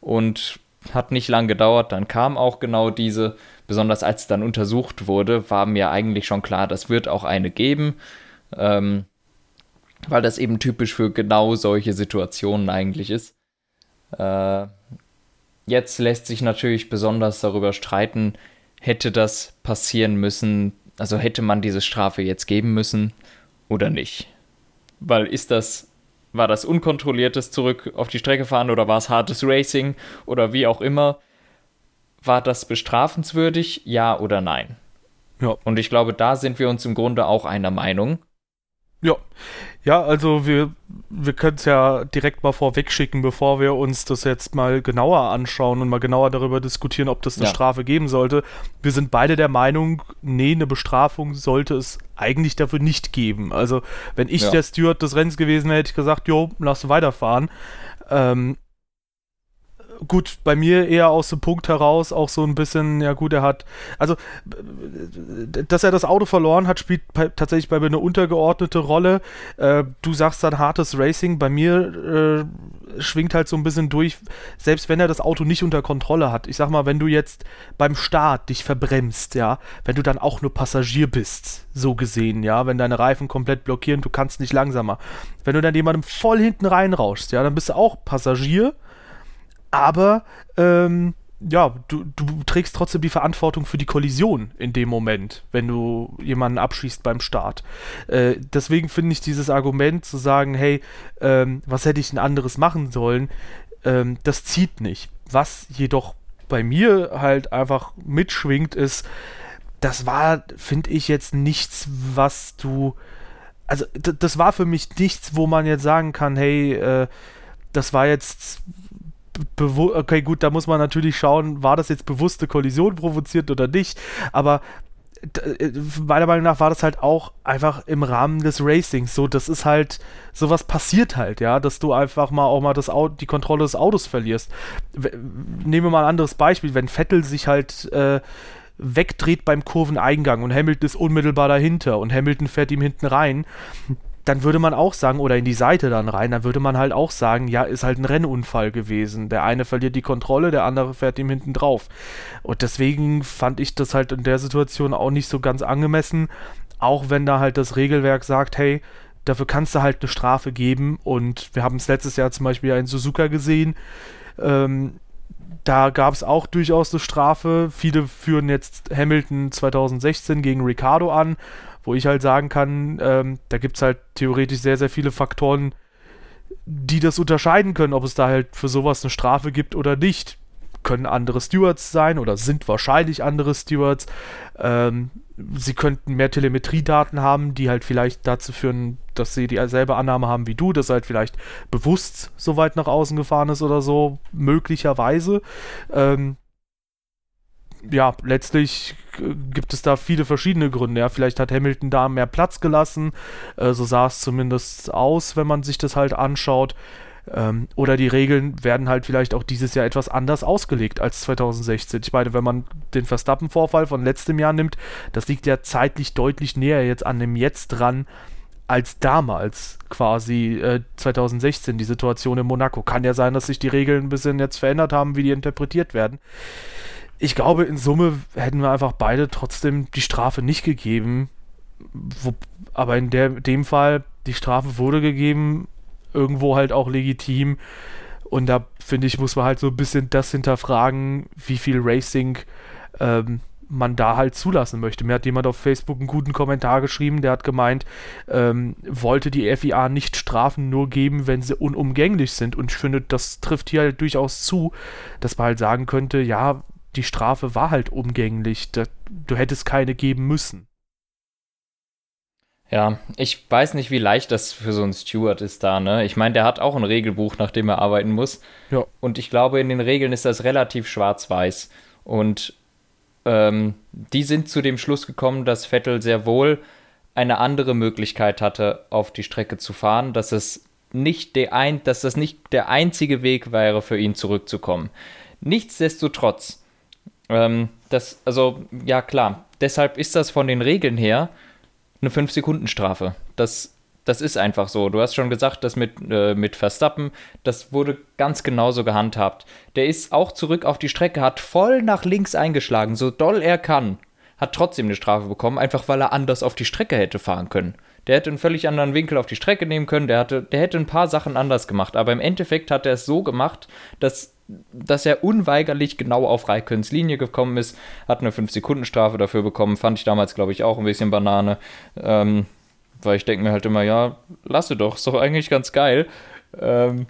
Und hat nicht lang gedauert, dann kam auch genau diese, besonders als dann untersucht wurde, war mir eigentlich schon klar, das wird auch eine geben, ähm, weil das eben typisch für genau solche Situationen eigentlich ist. Äh, jetzt lässt sich natürlich besonders darüber streiten, hätte das passieren müssen, also hätte man diese Strafe jetzt geben müssen oder nicht. Weil ist das, war das unkontrolliertes Zurück auf die Strecke fahren oder war es hartes Racing oder wie auch immer? War das bestrafenswürdig, ja oder nein? Ja. Und ich glaube, da sind wir uns im Grunde auch einer Meinung. Ja, ja, also wir, wir können es ja direkt mal vorwegschicken, bevor wir uns das jetzt mal genauer anschauen und mal genauer darüber diskutieren, ob das eine ja. Strafe geben sollte. Wir sind beide der Meinung, nee, eine Bestrafung sollte es eigentlich dafür nicht geben. Also wenn ich ja. der Steward des Rennens gewesen wäre, hätte ich gesagt, jo, lass weiterfahren. Ähm, gut, bei mir eher aus dem Punkt heraus auch so ein bisschen, ja gut, er hat, also, dass er das Auto verloren hat, spielt tatsächlich bei mir eine untergeordnete Rolle. Äh, du sagst dann hartes Racing, bei mir äh, schwingt halt so ein bisschen durch, selbst wenn er das Auto nicht unter Kontrolle hat. Ich sag mal, wenn du jetzt beim Start dich verbremst, ja, wenn du dann auch nur Passagier bist, so gesehen, ja, wenn deine Reifen komplett blockieren, du kannst nicht langsamer. Wenn du dann jemandem voll hinten reinrauschst, ja, dann bist du auch Passagier aber ähm, ja, du, du trägst trotzdem die Verantwortung für die Kollision in dem Moment, wenn du jemanden abschießt beim Start. Äh, deswegen finde ich dieses Argument zu sagen, hey, ähm, was hätte ich denn anderes machen sollen, ähm, das zieht nicht. Was jedoch bei mir halt einfach mitschwingt, ist, das war, finde ich, jetzt nichts, was du. Also, das war für mich nichts, wo man jetzt sagen kann, hey, äh, das war jetzt okay, gut, da muss man natürlich schauen, war das jetzt bewusste Kollision provoziert oder nicht, aber äh, meiner Meinung nach war das halt auch einfach im Rahmen des Racings so, das ist halt, sowas passiert halt, ja, dass du einfach mal auch mal das Auto, die Kontrolle des Autos verlierst. Nehmen wir mal ein anderes Beispiel, wenn Vettel sich halt äh, wegdreht beim Kurveneingang und Hamilton ist unmittelbar dahinter und Hamilton fährt ihm hinten rein, dann würde man auch sagen, oder in die Seite dann rein, dann würde man halt auch sagen, ja, ist halt ein Rennunfall gewesen. Der eine verliert die Kontrolle, der andere fährt ihm hinten drauf. Und deswegen fand ich das halt in der Situation auch nicht so ganz angemessen, auch wenn da halt das Regelwerk sagt, hey, dafür kannst du halt eine Strafe geben. Und wir haben es letztes Jahr zum Beispiel in Suzuka gesehen. Ähm, da gab es auch durchaus eine Strafe. Viele führen jetzt Hamilton 2016 gegen Ricardo an wo ich halt sagen kann, ähm, da gibt es halt theoretisch sehr, sehr viele Faktoren, die das unterscheiden können, ob es da halt für sowas eine Strafe gibt oder nicht. Können andere Stewards sein oder sind wahrscheinlich andere Stewards. Ähm, sie könnten mehr Telemetriedaten haben, die halt vielleicht dazu führen, dass sie dieselbe Annahme haben wie du, dass halt vielleicht bewusst so weit nach außen gefahren ist oder so, möglicherweise. Ähm, ja, letztlich gibt es da viele verschiedene Gründe. Ja, vielleicht hat Hamilton da mehr Platz gelassen. Äh, so sah es zumindest aus, wenn man sich das halt anschaut. Ähm, oder die Regeln werden halt vielleicht auch dieses Jahr etwas anders ausgelegt als 2016. Ich meine, wenn man den Verstappen-Vorfall von letztem Jahr nimmt, das liegt ja zeitlich deutlich näher jetzt an dem Jetzt dran als damals quasi äh, 2016 die Situation in Monaco. Kann ja sein, dass sich die Regeln ein bisschen jetzt verändert haben, wie die interpretiert werden ich glaube, in Summe hätten wir einfach beide trotzdem die Strafe nicht gegeben. Wo, aber in der, dem Fall, die Strafe wurde gegeben, irgendwo halt auch legitim. Und da finde ich, muss man halt so ein bisschen das hinterfragen, wie viel Racing ähm, man da halt zulassen möchte. Mir hat jemand auf Facebook einen guten Kommentar geschrieben, der hat gemeint, ähm, wollte die FIA nicht Strafen nur geben, wenn sie unumgänglich sind. Und ich finde, das trifft hier halt durchaus zu, dass man halt sagen könnte, ja, die Strafe war halt umgänglich. Da, du hättest keine geben müssen. Ja, ich weiß nicht, wie leicht das für so einen Steward ist da, ne? Ich meine, der hat auch ein Regelbuch, nach dem er arbeiten muss. Ja. Und ich glaube, in den Regeln ist das relativ schwarz-weiß. Und ähm, die sind zu dem Schluss gekommen, dass Vettel sehr wohl eine andere Möglichkeit hatte, auf die Strecke zu fahren, dass es nicht der ein, dass das nicht der einzige Weg wäre, für ihn zurückzukommen. Nichtsdestotrotz, ähm, das, also, ja klar, deshalb ist das von den Regeln her eine 5-Sekunden-Strafe. Das, das ist einfach so. Du hast schon gesagt, das mit, äh, mit Verstappen, das wurde ganz genauso gehandhabt. Der ist auch zurück auf die Strecke, hat voll nach links eingeschlagen, so doll er kann. Hat trotzdem eine Strafe bekommen, einfach weil er anders auf die Strecke hätte fahren können. Der hätte einen völlig anderen Winkel auf die Strecke nehmen können, der, hatte, der hätte ein paar Sachen anders gemacht. Aber im Endeffekt hat er es so gemacht, dass, dass er unweigerlich genau auf Raiköns Linie gekommen ist, hat eine 5-Sekunden-Strafe dafür bekommen. Fand ich damals, glaube ich, auch ein bisschen Banane. Ähm, weil ich denke mir halt immer, ja, lasse doch, ist doch eigentlich ganz geil. Ähm,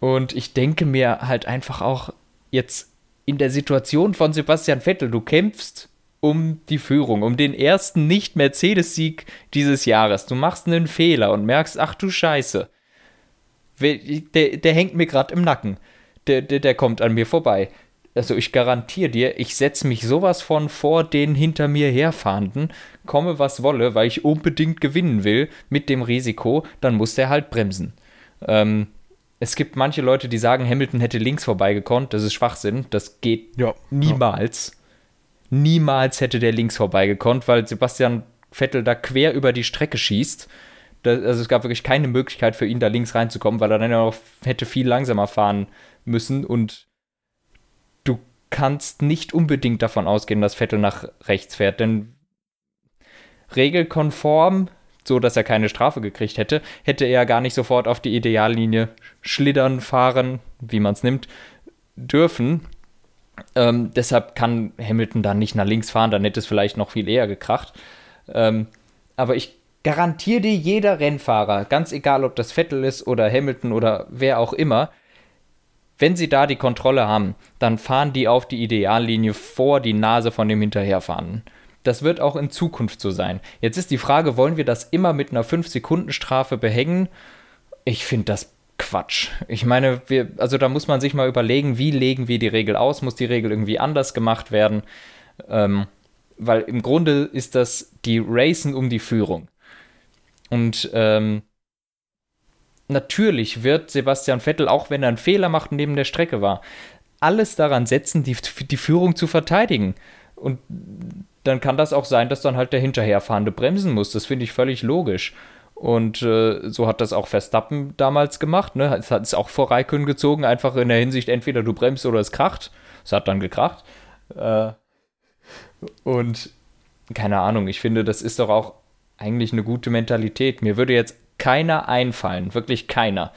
und ich denke mir halt einfach auch jetzt in der Situation von Sebastian Vettel, du kämpfst um die Führung, um den ersten Nicht-Mercedes-Sieg dieses Jahres. Du machst einen Fehler und merkst, ach du Scheiße, der, der hängt mir gerade im Nacken. Der, der, der kommt an mir vorbei. Also ich garantiere dir, ich setze mich sowas von vor den hinter mir herfahrenden, komme was wolle, weil ich unbedingt gewinnen will mit dem Risiko, dann muss der halt bremsen. Ähm, es gibt manche Leute, die sagen, Hamilton hätte links vorbeigekonnt. Das ist Schwachsinn. Das geht Ja, niemals. Niemals hätte der links vorbeigekonnt, weil Sebastian Vettel da quer über die Strecke schießt. Da, also es gab wirklich keine Möglichkeit für ihn, da links reinzukommen, weil er dann ja noch hätte viel langsamer fahren müssen und du kannst nicht unbedingt davon ausgehen, dass Vettel nach rechts fährt, denn regelkonform, so dass er keine Strafe gekriegt hätte, hätte er gar nicht sofort auf die Ideallinie schlittern, fahren, wie man es nimmt, dürfen. Ähm, deshalb kann Hamilton dann nicht nach links fahren, dann hätte es vielleicht noch viel eher gekracht. Ähm, aber ich garantiere dir, jeder Rennfahrer, ganz egal ob das Vettel ist oder Hamilton oder wer auch immer, wenn sie da die Kontrolle haben, dann fahren die auf die Ideallinie vor die Nase von dem Hinterherfahrenden. Das wird auch in Zukunft so sein. Jetzt ist die Frage, wollen wir das immer mit einer 5-Sekunden-Strafe behängen? Ich finde das Quatsch. Ich meine, wir, also da muss man sich mal überlegen, wie legen wir die Regel aus? Muss die Regel irgendwie anders gemacht werden? Ähm, weil im Grunde ist das die Racen um die Führung. Und ähm, natürlich wird Sebastian Vettel, auch wenn er einen Fehler macht und neben der Strecke war, alles daran setzen, die, die Führung zu verteidigen. Und dann kann das auch sein, dass dann halt der Hinterherfahrende bremsen muss. Das finde ich völlig logisch. Und äh, so hat das auch Verstappen damals gemacht. Ne? Es hat es auch vor Raikön gezogen, einfach in der Hinsicht, entweder du bremst oder es kracht. Es hat dann gekracht. Äh, und keine Ahnung, ich finde, das ist doch auch eigentlich eine gute Mentalität. Mir würde jetzt keiner einfallen, wirklich keiner.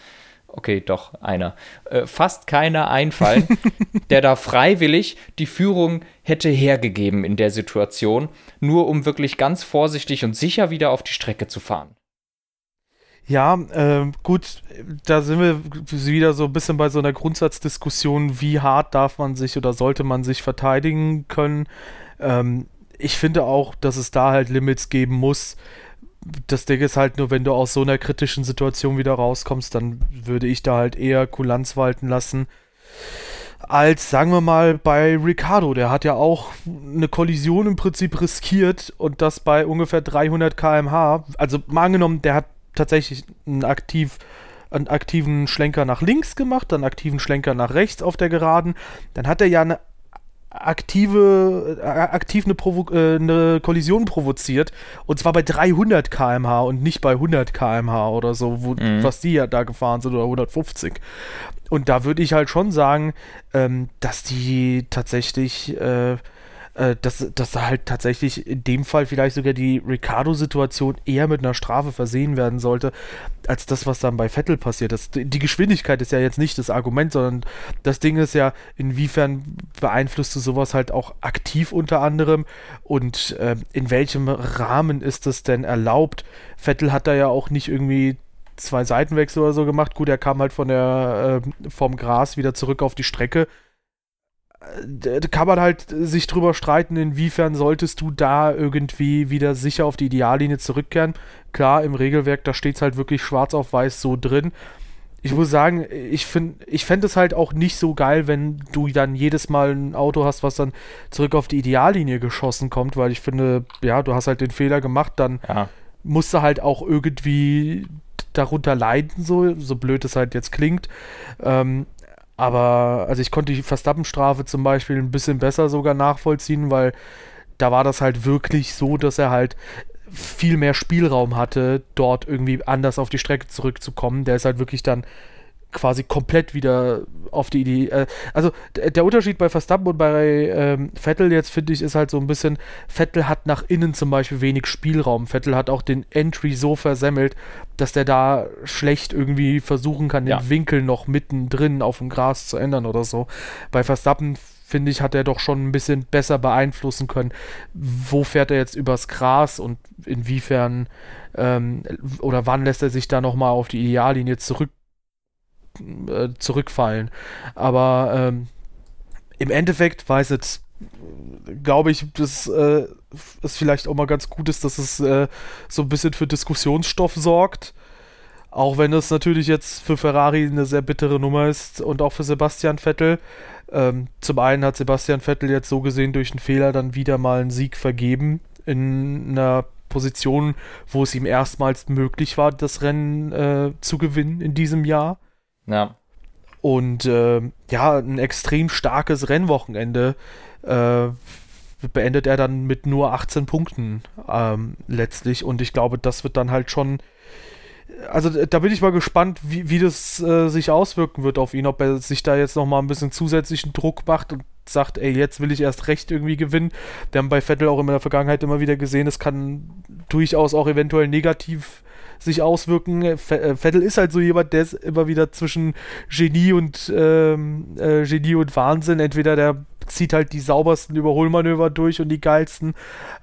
Okay, doch, einer. Äh, fast keiner einfallen, *laughs* der da freiwillig die Führung hätte hergegeben in der Situation, nur um wirklich ganz vorsichtig und sicher wieder auf die Strecke zu fahren. Ja, äh, gut, da sind wir wieder so ein bisschen bei so einer Grundsatzdiskussion, wie hart darf man sich oder sollte man sich verteidigen können. Ähm, ich finde auch, dass es da halt Limits geben muss. Das Ding ist halt nur, wenn du aus so einer kritischen Situation wieder rauskommst, dann würde ich da halt eher Kulanz walten lassen. Als, sagen wir mal, bei Ricardo, der hat ja auch eine Kollision im Prinzip riskiert und das bei ungefähr 300 km/h. Also mal angenommen, der hat tatsächlich einen, aktiv, einen aktiven Schlenker nach links gemacht, dann einen aktiven Schlenker nach rechts auf der Geraden. Dann hat er ja eine aktive, äh, aktiv eine, Provo äh, eine Kollision provoziert und zwar bei 300 km/h und nicht bei 100 km/h oder so, wo, mhm. was die ja da gefahren sind oder 150. Und da würde ich halt schon sagen, ähm, dass die tatsächlich äh, äh, dass, da halt tatsächlich in dem Fall vielleicht sogar die Ricardo-Situation eher mit einer Strafe versehen werden sollte, als das, was dann bei Vettel passiert ist. Die Geschwindigkeit ist ja jetzt nicht das Argument, sondern das Ding ist ja, inwiefern beeinflusst du sowas halt auch aktiv unter anderem und äh, in welchem Rahmen ist das denn erlaubt? Vettel hat da ja auch nicht irgendwie zwei Seitenwechsel oder so gemacht. Gut, er kam halt von der, äh, vom Gras wieder zurück auf die Strecke kann man halt sich drüber streiten, inwiefern solltest du da irgendwie wieder sicher auf die Ideallinie zurückkehren. Klar, im Regelwerk, da steht es halt wirklich schwarz auf weiß so drin. Ich muss sagen, ich finde ich fände es halt auch nicht so geil, wenn du dann jedes Mal ein Auto hast, was dann zurück auf die Ideallinie geschossen kommt, weil ich finde, ja, du hast halt den Fehler gemacht, dann ja. musst du halt auch irgendwie darunter leiden, so, so blöd es halt jetzt klingt. Ähm, aber, also ich konnte die Verstappenstrafe zum Beispiel ein bisschen besser sogar nachvollziehen, weil da war das halt wirklich so, dass er halt viel mehr Spielraum hatte, dort irgendwie anders auf die Strecke zurückzukommen. Der ist halt wirklich dann quasi komplett wieder auf die Idee. Äh, also der Unterschied bei Verstappen und bei ähm, Vettel jetzt finde ich ist halt so ein bisschen, Vettel hat nach innen zum Beispiel wenig Spielraum. Vettel hat auch den Entry so versemmelt, dass der da schlecht irgendwie versuchen kann, den ja. Winkel noch mittendrin auf dem Gras zu ändern oder so. Bei Verstappen finde ich, hat er doch schon ein bisschen besser beeinflussen können, wo fährt er jetzt übers Gras und inwiefern ähm, oder wann lässt er sich da nochmal auf die Ideallinie zurück äh, zurückfallen. Aber ähm, im Endeffekt weiß es, glaube ich, dass äh, es vielleicht auch mal ganz gut ist, dass es äh, so ein bisschen für Diskussionsstoff sorgt. Auch wenn es natürlich jetzt für Ferrari eine sehr bittere Nummer ist und auch für Sebastian Vettel. Ähm, zum einen hat Sebastian Vettel jetzt so gesehen durch einen Fehler dann wieder mal einen Sieg vergeben in einer Position, wo es ihm erstmals möglich war, das Rennen äh, zu gewinnen in diesem Jahr. Ja. Und äh, ja, ein extrem starkes Rennwochenende äh, beendet er dann mit nur 18 Punkten ähm, letztlich. Und ich glaube, das wird dann halt schon. Also da bin ich mal gespannt, wie, wie das äh, sich auswirken wird auf ihn, ob er sich da jetzt nochmal ein bisschen zusätzlichen Druck macht und sagt, ey, jetzt will ich erst recht irgendwie gewinnen. Wir haben bei Vettel auch in der Vergangenheit immer wieder gesehen, es kann durchaus auch eventuell negativ sich auswirken. Äh, Vettel ist halt so jemand, der ist immer wieder zwischen Genie und ähm, äh, Genie und Wahnsinn. Entweder der zieht halt die saubersten Überholmanöver durch und die geilsten,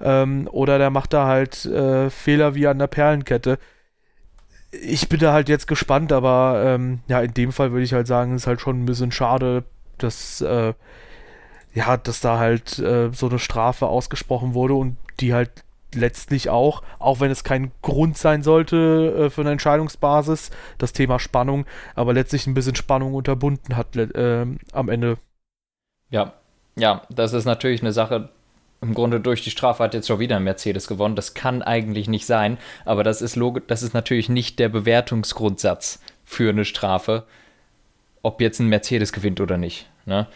ähm, oder der macht da halt äh, Fehler wie an der Perlenkette. Ich bin da halt jetzt gespannt, aber ähm, ja, in dem Fall würde ich halt sagen, ist halt schon ein bisschen schade, dass äh, ja, dass da halt äh, so eine Strafe ausgesprochen wurde und die halt letztlich auch, auch wenn es kein Grund sein sollte äh, für eine Entscheidungsbasis, das Thema Spannung, aber letztlich ein bisschen Spannung unterbunden hat äh, am Ende. Ja, ja, das ist natürlich eine Sache. Im Grunde durch die Strafe hat jetzt schon wieder ein Mercedes gewonnen. Das kann eigentlich nicht sein, aber das ist logisch, das ist natürlich nicht der Bewertungsgrundsatz für eine Strafe, ob jetzt ein Mercedes gewinnt oder nicht. Ne?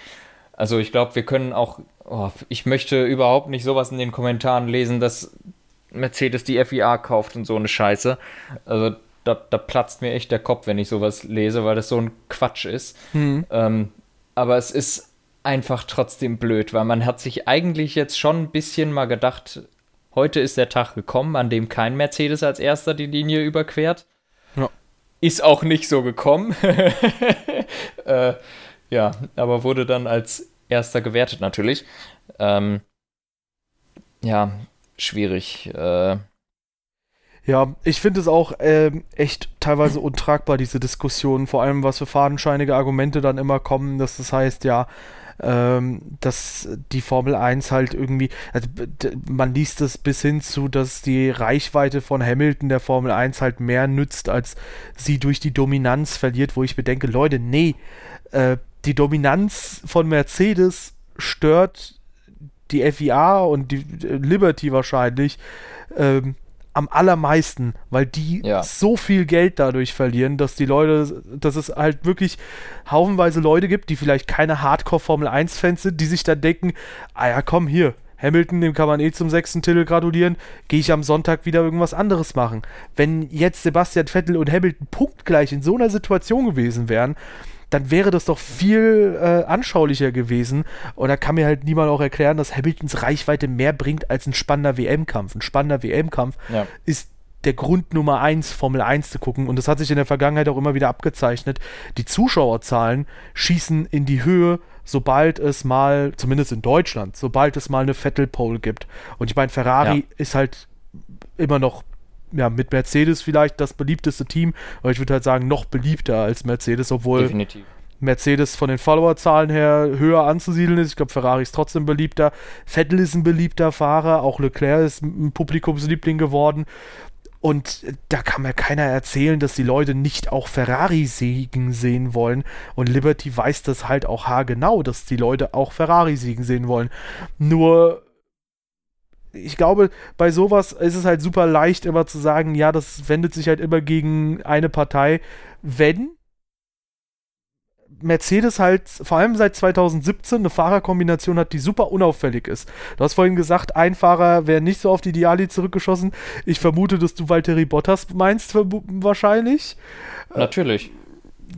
Also ich glaube, wir können auch Oh, ich möchte überhaupt nicht sowas in den Kommentaren lesen, dass Mercedes die FIA kauft und so eine Scheiße. Also da, da platzt mir echt der Kopf, wenn ich sowas lese, weil das so ein Quatsch ist. Mhm. Ähm, aber es ist einfach trotzdem blöd, weil man hat sich eigentlich jetzt schon ein bisschen mal gedacht, heute ist der Tag gekommen, an dem kein Mercedes als erster die Linie überquert. Ja. Ist auch nicht so gekommen. *laughs* äh, ja, aber wurde dann als erster gewertet natürlich. Ähm, ja, schwierig. Äh, ja, ich finde es auch äh, echt teilweise untragbar, diese Diskussion, vor allem was für fadenscheinige Argumente dann immer kommen, dass das heißt, ja, ähm, dass die Formel 1 halt irgendwie, also man liest es bis hin zu, dass die Reichweite von Hamilton der Formel 1 halt mehr nützt, als sie durch die Dominanz verliert, wo ich bedenke, Leute, nee, äh, die Dominanz von Mercedes stört die FIA und die äh, Liberty wahrscheinlich ähm, am allermeisten, weil die ja. so viel Geld dadurch verlieren, dass die Leute, dass es halt wirklich haufenweise Leute gibt, die vielleicht keine Hardcore Formel 1 Fans sind, die sich dann denken, ah ja, komm hier, Hamilton, dem kann man eh zum sechsten Titel gratulieren, gehe ich am Sonntag wieder irgendwas anderes machen. Wenn jetzt Sebastian Vettel und Hamilton punktgleich in so einer Situation gewesen wären, dann wäre das doch viel äh, anschaulicher gewesen. Und da kann mir halt niemand auch erklären, dass Hamiltons Reichweite mehr bringt als ein spannender WM-Kampf. Ein spannender WM-Kampf ja. ist der Grund Nummer eins, Formel 1 zu gucken. Und das hat sich in der Vergangenheit auch immer wieder abgezeichnet. Die Zuschauerzahlen schießen in die Höhe, sobald es mal, zumindest in Deutschland, sobald es mal eine Vettel-Pole gibt. Und ich meine, Ferrari ja. ist halt immer noch ja, mit Mercedes vielleicht das beliebteste Team, aber ich würde halt sagen, noch beliebter als Mercedes, obwohl. Definitiv. Mercedes von den Followerzahlen her höher anzusiedeln ist. Ich glaube, Ferrari ist trotzdem beliebter. Vettel ist ein beliebter Fahrer. Auch Leclerc ist ein Publikumsliebling geworden. Und da kann mir keiner erzählen, dass die Leute nicht auch Ferrari siegen sehen wollen. Und Liberty weiß das halt auch haargenau, dass die Leute auch Ferrari siegen sehen wollen. Nur, ich glaube, bei sowas ist es halt super leicht immer zu sagen, ja, das wendet sich halt immer gegen eine Partei. Wenn Mercedes halt vor allem seit 2017 eine Fahrerkombination hat, die super unauffällig ist. Du hast vorhin gesagt, ein Fahrer wäre nicht so auf die Diali zurückgeschossen. Ich vermute, dass du Valtteri Bottas meinst, wahrscheinlich. Natürlich.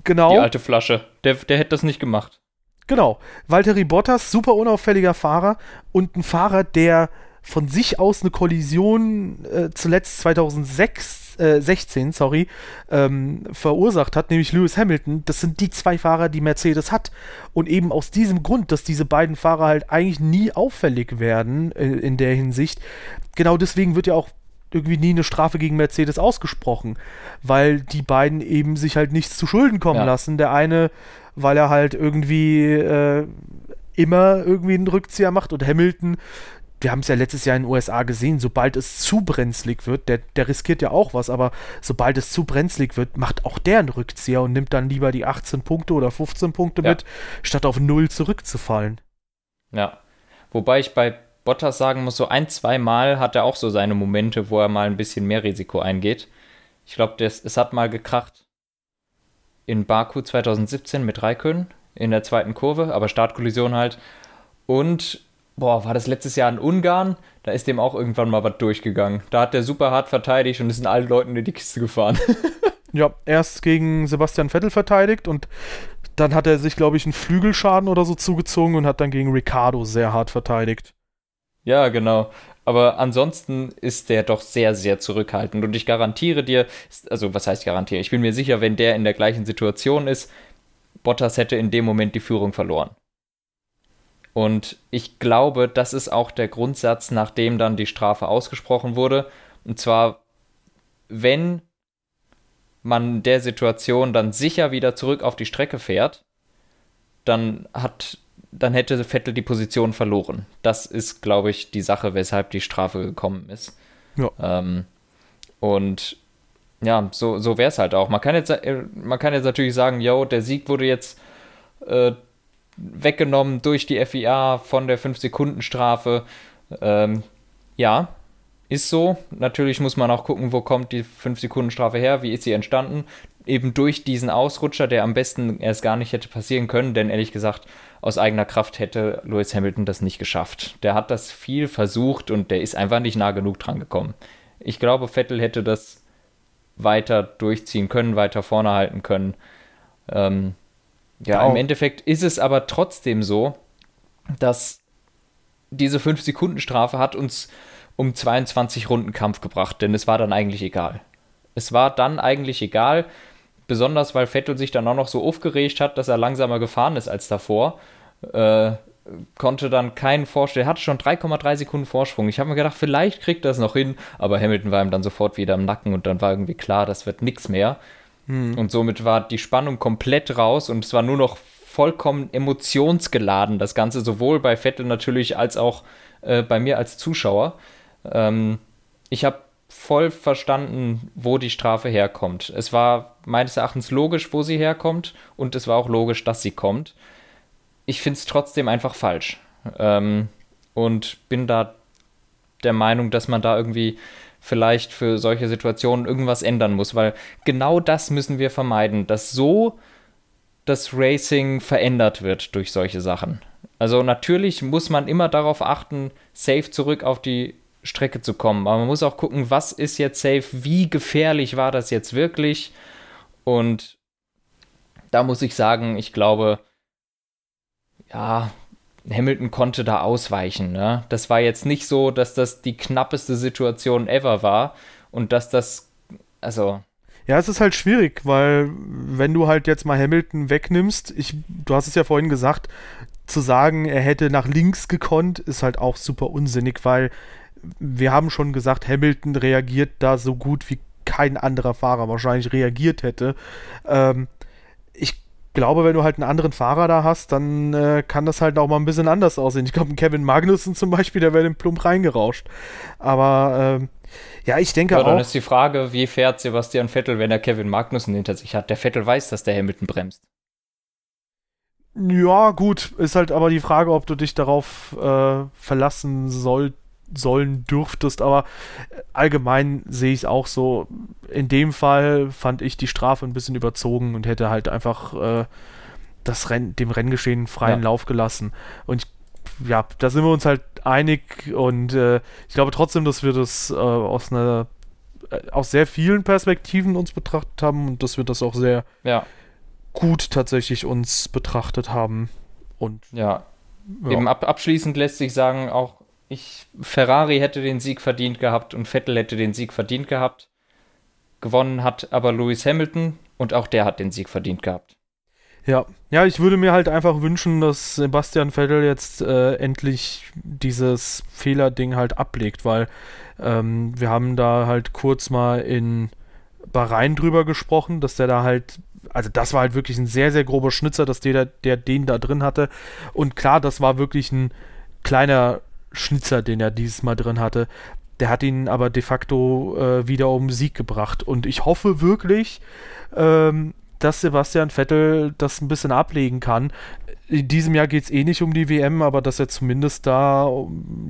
Genau. Die alte Flasche. Der, der hätte das nicht gemacht. Genau. Valtteri Bottas, super unauffälliger Fahrer und ein Fahrer, der von sich aus eine Kollision äh, zuletzt 2006, äh, 16, sorry, ähm, verursacht hat, nämlich Lewis Hamilton. Das sind die zwei Fahrer, die Mercedes hat. Und eben aus diesem Grund, dass diese beiden Fahrer halt eigentlich nie auffällig werden äh, in der Hinsicht, genau deswegen wird ja auch irgendwie nie eine Strafe gegen Mercedes ausgesprochen, weil die beiden eben sich halt nichts zu Schulden kommen ja. lassen. Der eine, weil er halt irgendwie äh, immer irgendwie einen Rückzieher macht und Hamilton wir haben es ja letztes Jahr in den USA gesehen, sobald es zu brenzlig wird, der, der riskiert ja auch was, aber sobald es zu brenzlig wird, macht auch der einen Rückzieher und nimmt dann lieber die 18 Punkte oder 15 Punkte ja. mit, statt auf null zurückzufallen. Ja. Wobei ich bei Bottas sagen muss, so ein, zwei Mal hat er auch so seine Momente, wo er mal ein bisschen mehr Risiko eingeht. Ich glaube, es hat mal gekracht in Baku 2017 mit Raikön in der zweiten Kurve, aber Startkollision halt. Und boah, war das letztes Jahr in Ungarn? Da ist dem auch irgendwann mal was durchgegangen. Da hat der super hart verteidigt und ist in allen Leuten in die Kiste gefahren. *laughs* ja, erst gegen Sebastian Vettel verteidigt und dann hat er sich, glaube ich, einen Flügelschaden oder so zugezogen und hat dann gegen Ricardo sehr hart verteidigt. Ja, genau. Aber ansonsten ist der doch sehr, sehr zurückhaltend. Und ich garantiere dir, also was heißt garantiere? Ich bin mir sicher, wenn der in der gleichen Situation ist, Bottas hätte in dem Moment die Führung verloren. Und ich glaube, das ist auch der Grundsatz, nachdem dann die Strafe ausgesprochen wurde. Und zwar, wenn man der Situation dann sicher wieder zurück auf die Strecke fährt, dann hat dann hätte Vettel die Position verloren. Das ist, glaube ich, die Sache, weshalb die Strafe gekommen ist. Ja. Ähm, und ja, so, so wäre es halt auch. Man kann, jetzt, äh, man kann jetzt natürlich sagen, yo, der Sieg wurde jetzt äh, weggenommen durch die FIA von der 5-Sekunden-Strafe. Ähm, ja, ist so. Natürlich muss man auch gucken, wo kommt die 5-Sekunden-Strafe her, wie ist sie entstanden. Eben durch diesen Ausrutscher, der am besten erst gar nicht hätte passieren können, denn ehrlich gesagt, aus eigener Kraft hätte Lewis Hamilton das nicht geschafft. Der hat das viel versucht und der ist einfach nicht nah genug dran gekommen. Ich glaube, Vettel hätte das weiter durchziehen können, weiter vorne halten können. Ähm, ja, genau. im Endeffekt ist es aber trotzdem so, dass diese 5-Sekunden-Strafe hat uns um 22 Runden Kampf gebracht, denn es war dann eigentlich egal. Es war dann eigentlich egal, besonders weil Vettel sich dann auch noch so aufgeregt hat, dass er langsamer gefahren ist als davor. Äh, konnte dann keinen Vorsprung, er hatte schon 3,3 Sekunden Vorsprung. Ich habe mir gedacht, vielleicht kriegt er es noch hin, aber Hamilton war ihm dann sofort wieder im Nacken und dann war irgendwie klar, das wird nichts mehr. Hm. Und somit war die Spannung komplett raus und es war nur noch vollkommen emotionsgeladen, das Ganze sowohl bei Vettel natürlich als auch äh, bei mir als Zuschauer. Ähm, ich habe voll verstanden, wo die Strafe herkommt. Es war meines Erachtens logisch, wo sie herkommt und es war auch logisch, dass sie kommt. Ich finde es trotzdem einfach falsch ähm, und bin da der Meinung, dass man da irgendwie vielleicht für solche Situationen irgendwas ändern muss, weil genau das müssen wir vermeiden, dass so das Racing verändert wird durch solche Sachen. Also natürlich muss man immer darauf achten, safe zurück auf die Strecke zu kommen, aber man muss auch gucken, was ist jetzt safe, wie gefährlich war das jetzt wirklich und da muss ich sagen, ich glaube, ja, Hamilton konnte da ausweichen. Ne? Das war jetzt nicht so, dass das die knappeste Situation ever war und dass das, also. Ja, es ist halt schwierig, weil wenn du halt jetzt mal Hamilton wegnimmst, ich, du hast es ja vorhin gesagt, zu sagen, er hätte nach links gekonnt, ist halt auch super unsinnig, weil wir haben schon gesagt, Hamilton reagiert da so gut wie kein anderer Fahrer wahrscheinlich reagiert hätte. Ähm, glaube, wenn du halt einen anderen Fahrer da hast, dann äh, kann das halt auch mal ein bisschen anders aussehen. Ich glaube, Kevin Magnussen zum Beispiel, der wäre den Plump reingerauscht. Aber ähm, ja, ich denke ja, auch. Dann ist die Frage, wie fährt Sebastian Vettel, wenn er Kevin Magnussen hinter sich hat? Der Vettel weiß, dass der Hamilton bremst. Ja, gut, ist halt aber die Frage, ob du dich darauf äh, verlassen sollst sollen dürftest, aber allgemein sehe ich es auch so. In dem Fall fand ich die Strafe ein bisschen überzogen und hätte halt einfach äh, das Renn, dem Renngeschehen freien ja. Lauf gelassen. Und ich, ja, da sind wir uns halt einig und äh, ich glaube trotzdem, dass wir das äh, aus einer äh, aus sehr vielen Perspektiven uns betrachtet haben und dass wir das auch sehr ja. gut tatsächlich uns betrachtet haben. Und ja, ja. Eben ab, abschließend lässt sich sagen, auch ich, Ferrari hätte den Sieg verdient gehabt und Vettel hätte den Sieg verdient gehabt. Gewonnen hat aber Lewis Hamilton und auch der hat den Sieg verdient gehabt. Ja, ja, ich würde mir halt einfach wünschen, dass Sebastian Vettel jetzt äh, endlich dieses Fehlerding halt ablegt, weil ähm, wir haben da halt kurz mal in Bahrain drüber gesprochen, dass der da halt, also das war halt wirklich ein sehr, sehr grober Schnitzer, dass der, der den da drin hatte. Und klar, das war wirklich ein kleiner Schnitzer, den er dieses Mal drin hatte. Der hat ihn aber de facto äh, wieder um Sieg gebracht. Und ich hoffe wirklich, ähm, dass Sebastian Vettel das ein bisschen ablegen kann. In diesem Jahr geht es eh nicht um die WM, aber dass er zumindest da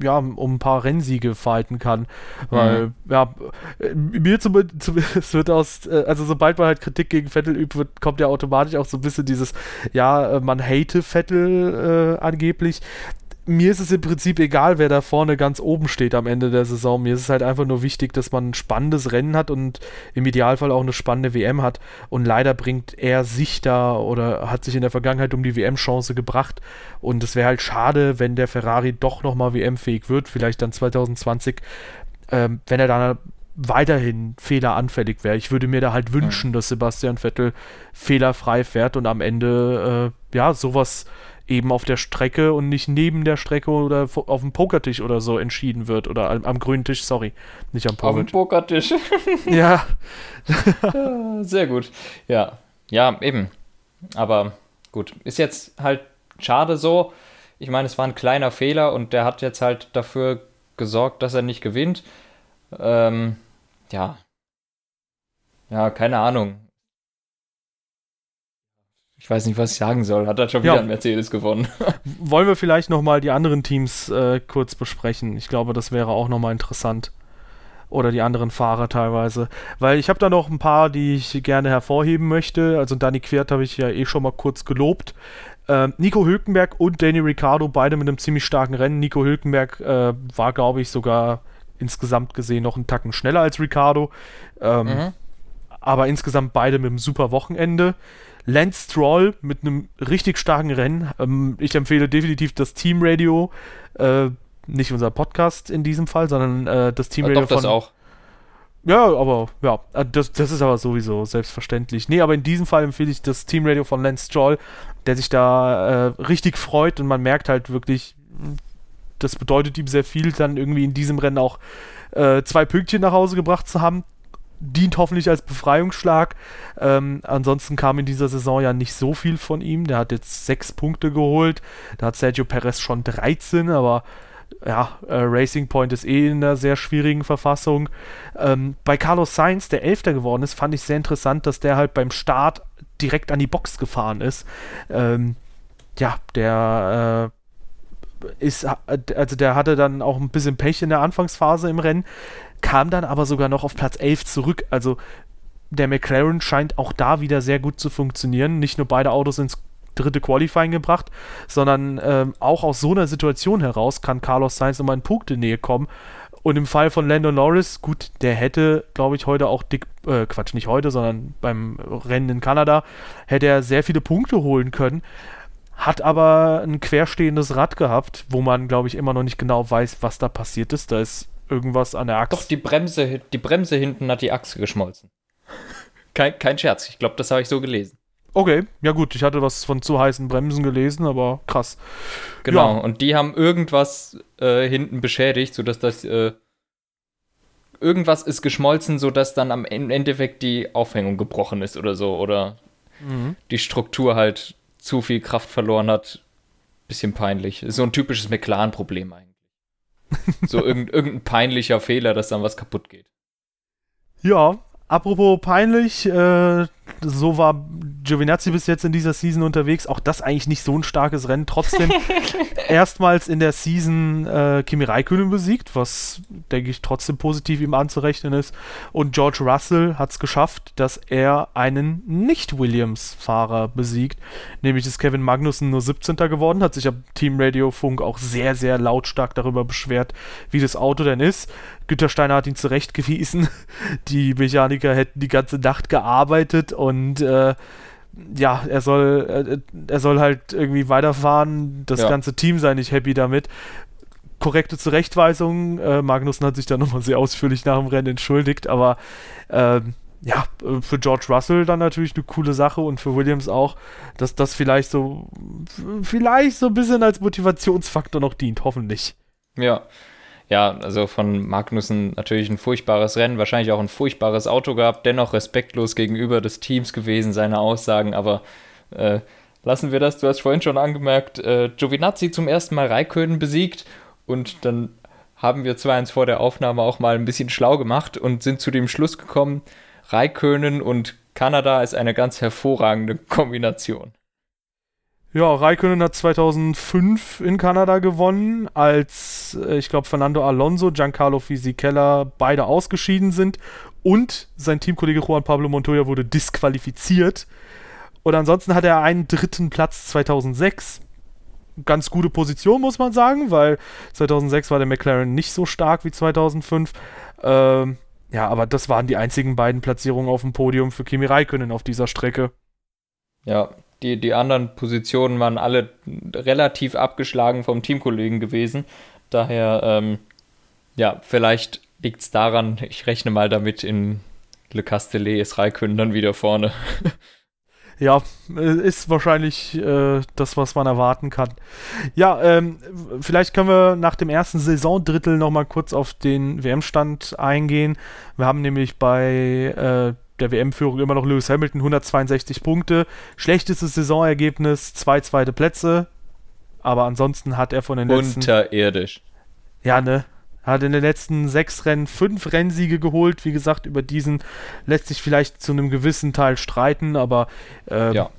ja, um ein paar Rennsiege falten kann. Weil, mhm. ja, mir zumindest *laughs* wird aus, äh, also sobald man halt Kritik gegen Vettel übt, wird, kommt ja automatisch auch so ein bisschen dieses, ja, man hate Vettel äh, angeblich mir ist es im Prinzip egal, wer da vorne ganz oben steht am Ende der Saison. Mir ist es halt einfach nur wichtig, dass man ein spannendes Rennen hat und im Idealfall auch eine spannende WM hat. Und leider bringt er sich da oder hat sich in der Vergangenheit um die WM-Chance gebracht. Und es wäre halt schade, wenn der Ferrari doch nochmal WM-fähig wird, vielleicht dann 2020, ähm, wenn er dann weiterhin fehleranfällig wäre. Ich würde mir da halt wünschen, dass Sebastian Vettel fehlerfrei fährt und am Ende äh, ja sowas eben auf der Strecke und nicht neben der Strecke oder auf dem Pokertisch oder so entschieden wird. Oder am, am grünen Tisch, sorry, nicht am Pokertisch. Auf dem Pokertisch. *laughs* *laughs* ja. Sehr gut. Ja, ja, eben. Aber gut, ist jetzt halt schade so. Ich meine, es war ein kleiner Fehler und der hat jetzt halt dafür gesorgt, dass er nicht gewinnt. Ähm, ja. Ja, keine Ahnung. Ich weiß nicht, was ich sagen soll. Hat er schon wieder ja. ein Mercedes gewonnen. *laughs* Wollen wir vielleicht nochmal die anderen Teams äh, kurz besprechen? Ich glaube, das wäre auch nochmal interessant. Oder die anderen Fahrer teilweise. Weil ich habe da noch ein paar, die ich gerne hervorheben möchte. Also Danny Quert habe ich ja eh schon mal kurz gelobt. Äh, Nico Hülkenberg und Danny Ricciardo, beide mit einem ziemlich starken Rennen. Nico Hülkenberg äh, war, glaube ich, sogar insgesamt gesehen noch einen Tacken schneller als Ricciardo. Ähm, mhm. Aber insgesamt beide mit einem super Wochenende. Lance Stroll mit einem richtig starken Rennen. Ähm, ich empfehle definitiv das Team Radio. Äh, nicht unser Podcast in diesem Fall, sondern äh, das Team Radio. Ja, doch, von, das auch. Ja, aber ja, äh, das, das ist aber sowieso selbstverständlich. Nee, aber in diesem Fall empfehle ich das Team Radio von Lance Stroll, der sich da äh, richtig freut und man merkt halt wirklich, das bedeutet ihm sehr viel, dann irgendwie in diesem Rennen auch äh, zwei Pünktchen nach Hause gebracht zu haben dient hoffentlich als Befreiungsschlag. Ähm, ansonsten kam in dieser Saison ja nicht so viel von ihm. Der hat jetzt sechs Punkte geholt. Da hat Sergio Perez schon 13, aber ja, äh, Racing Point ist eh in einer sehr schwierigen Verfassung. Ähm, bei Carlos Sainz, der Elfter geworden ist, fand ich sehr interessant, dass der halt beim Start direkt an die Box gefahren ist. Ähm, ja, der äh, ist, also der hatte dann auch ein bisschen Pech in der Anfangsphase im Rennen kam dann aber sogar noch auf Platz 11 zurück. Also der McLaren scheint auch da wieder sehr gut zu funktionieren. Nicht nur beide Autos ins dritte Qualifying gebracht, sondern ähm, auch aus so einer Situation heraus kann Carlos Sainz immer in Punktenähe kommen. Und im Fall von Lando Norris, gut, der hätte, glaube ich, heute auch dick, äh, Quatsch, nicht heute, sondern beim Rennen in Kanada, hätte er sehr viele Punkte holen können. Hat aber ein querstehendes Rad gehabt, wo man, glaube ich, immer noch nicht genau weiß, was da passiert ist. Da ist irgendwas an der Achse. Doch, die Bremse, die Bremse hinten hat die Achse geschmolzen. *laughs* kein, kein Scherz, ich glaube, das habe ich so gelesen. Okay, ja gut, ich hatte was von zu heißen Bremsen gelesen, aber krass. Genau, ja. und die haben irgendwas äh, hinten beschädigt, sodass das äh, irgendwas ist geschmolzen, sodass dann am Endeffekt die Aufhängung gebrochen ist oder so. Oder mhm. die Struktur halt zu viel Kraft verloren hat. Bisschen peinlich. So ein typisches McLaren-Problem eigentlich. So irgendein, irgendein peinlicher Fehler, dass dann was kaputt geht. Ja, apropos peinlich, äh, so war Giovinazzi bis jetzt in dieser Season unterwegs. Auch das eigentlich nicht so ein starkes Rennen. Trotzdem *laughs* erstmals in der Season äh, Kimi Räikkönen besiegt, was, denke ich, trotzdem positiv ihm anzurechnen ist. Und George Russell hat es geschafft, dass er einen Nicht-Williams-Fahrer besiegt. Nämlich ist Kevin Magnussen nur 17. geworden, hat sich am Team Radio Funk auch sehr, sehr lautstark darüber beschwert, wie das Auto denn ist. Gütersteiner hat ihn zurechtgewiesen. *laughs* Die Mechaniker hätten die ganze Nacht gearbeitet und äh, ja, er soll, äh, er soll halt irgendwie weiterfahren. Das ja. ganze Team sei nicht happy damit. Korrekte Zurechtweisung. Äh, Magnussen hat sich da nochmal sehr ausführlich nach dem Rennen entschuldigt, aber ähm, ja, für George Russell dann natürlich eine coole Sache und für Williams auch, dass das vielleicht so, vielleicht so ein bisschen als Motivationsfaktor noch dient, hoffentlich. Ja, ja, also von Magnussen natürlich ein furchtbares Rennen, wahrscheinlich auch ein furchtbares Auto gehabt, dennoch respektlos gegenüber des Teams gewesen, seine Aussagen, aber äh, lassen wir das, du hast vorhin schon angemerkt, äh, Giovinazzi zum ersten Mal Raikönen besiegt und dann haben wir zwar eins vor der Aufnahme auch mal ein bisschen schlau gemacht und sind zu dem Schluss gekommen, Raikönen und Kanada ist eine ganz hervorragende Kombination. Ja, Raikkonen hat 2005 in Kanada gewonnen, als äh, ich glaube Fernando Alonso, Giancarlo Fisichella beide ausgeschieden sind und sein Teamkollege Juan Pablo Montoya wurde disqualifiziert. Und ansonsten hat er einen dritten Platz 2006. Ganz gute Position, muss man sagen, weil 2006 war der McLaren nicht so stark wie 2005. Ähm, ja, aber das waren die einzigen beiden Platzierungen auf dem Podium für Kimi Räikkönen auf dieser Strecke. Ja, die, die anderen Positionen waren alle relativ abgeschlagen vom Teamkollegen gewesen. Daher, ähm, ja, vielleicht liegt es daran, ich rechne mal damit, in Le Castellet ist Raikön dann wieder vorne. *laughs* ja, ist wahrscheinlich äh, das, was man erwarten kann. Ja, ähm, vielleicht können wir nach dem ersten Saisondrittel nochmal kurz auf den WM-Stand eingehen. Wir haben nämlich bei äh, der WM-Führung immer noch Lewis Hamilton, 162 Punkte. Schlechtestes Saisonergebnis, zwei zweite Plätze. Aber ansonsten hat er von den letzten. Unterirdisch. Ja, ne? Hat in den letzten sechs Rennen fünf Rennsiege geholt. Wie gesagt, über diesen lässt sich vielleicht zu einem gewissen Teil streiten, aber ähm, ja.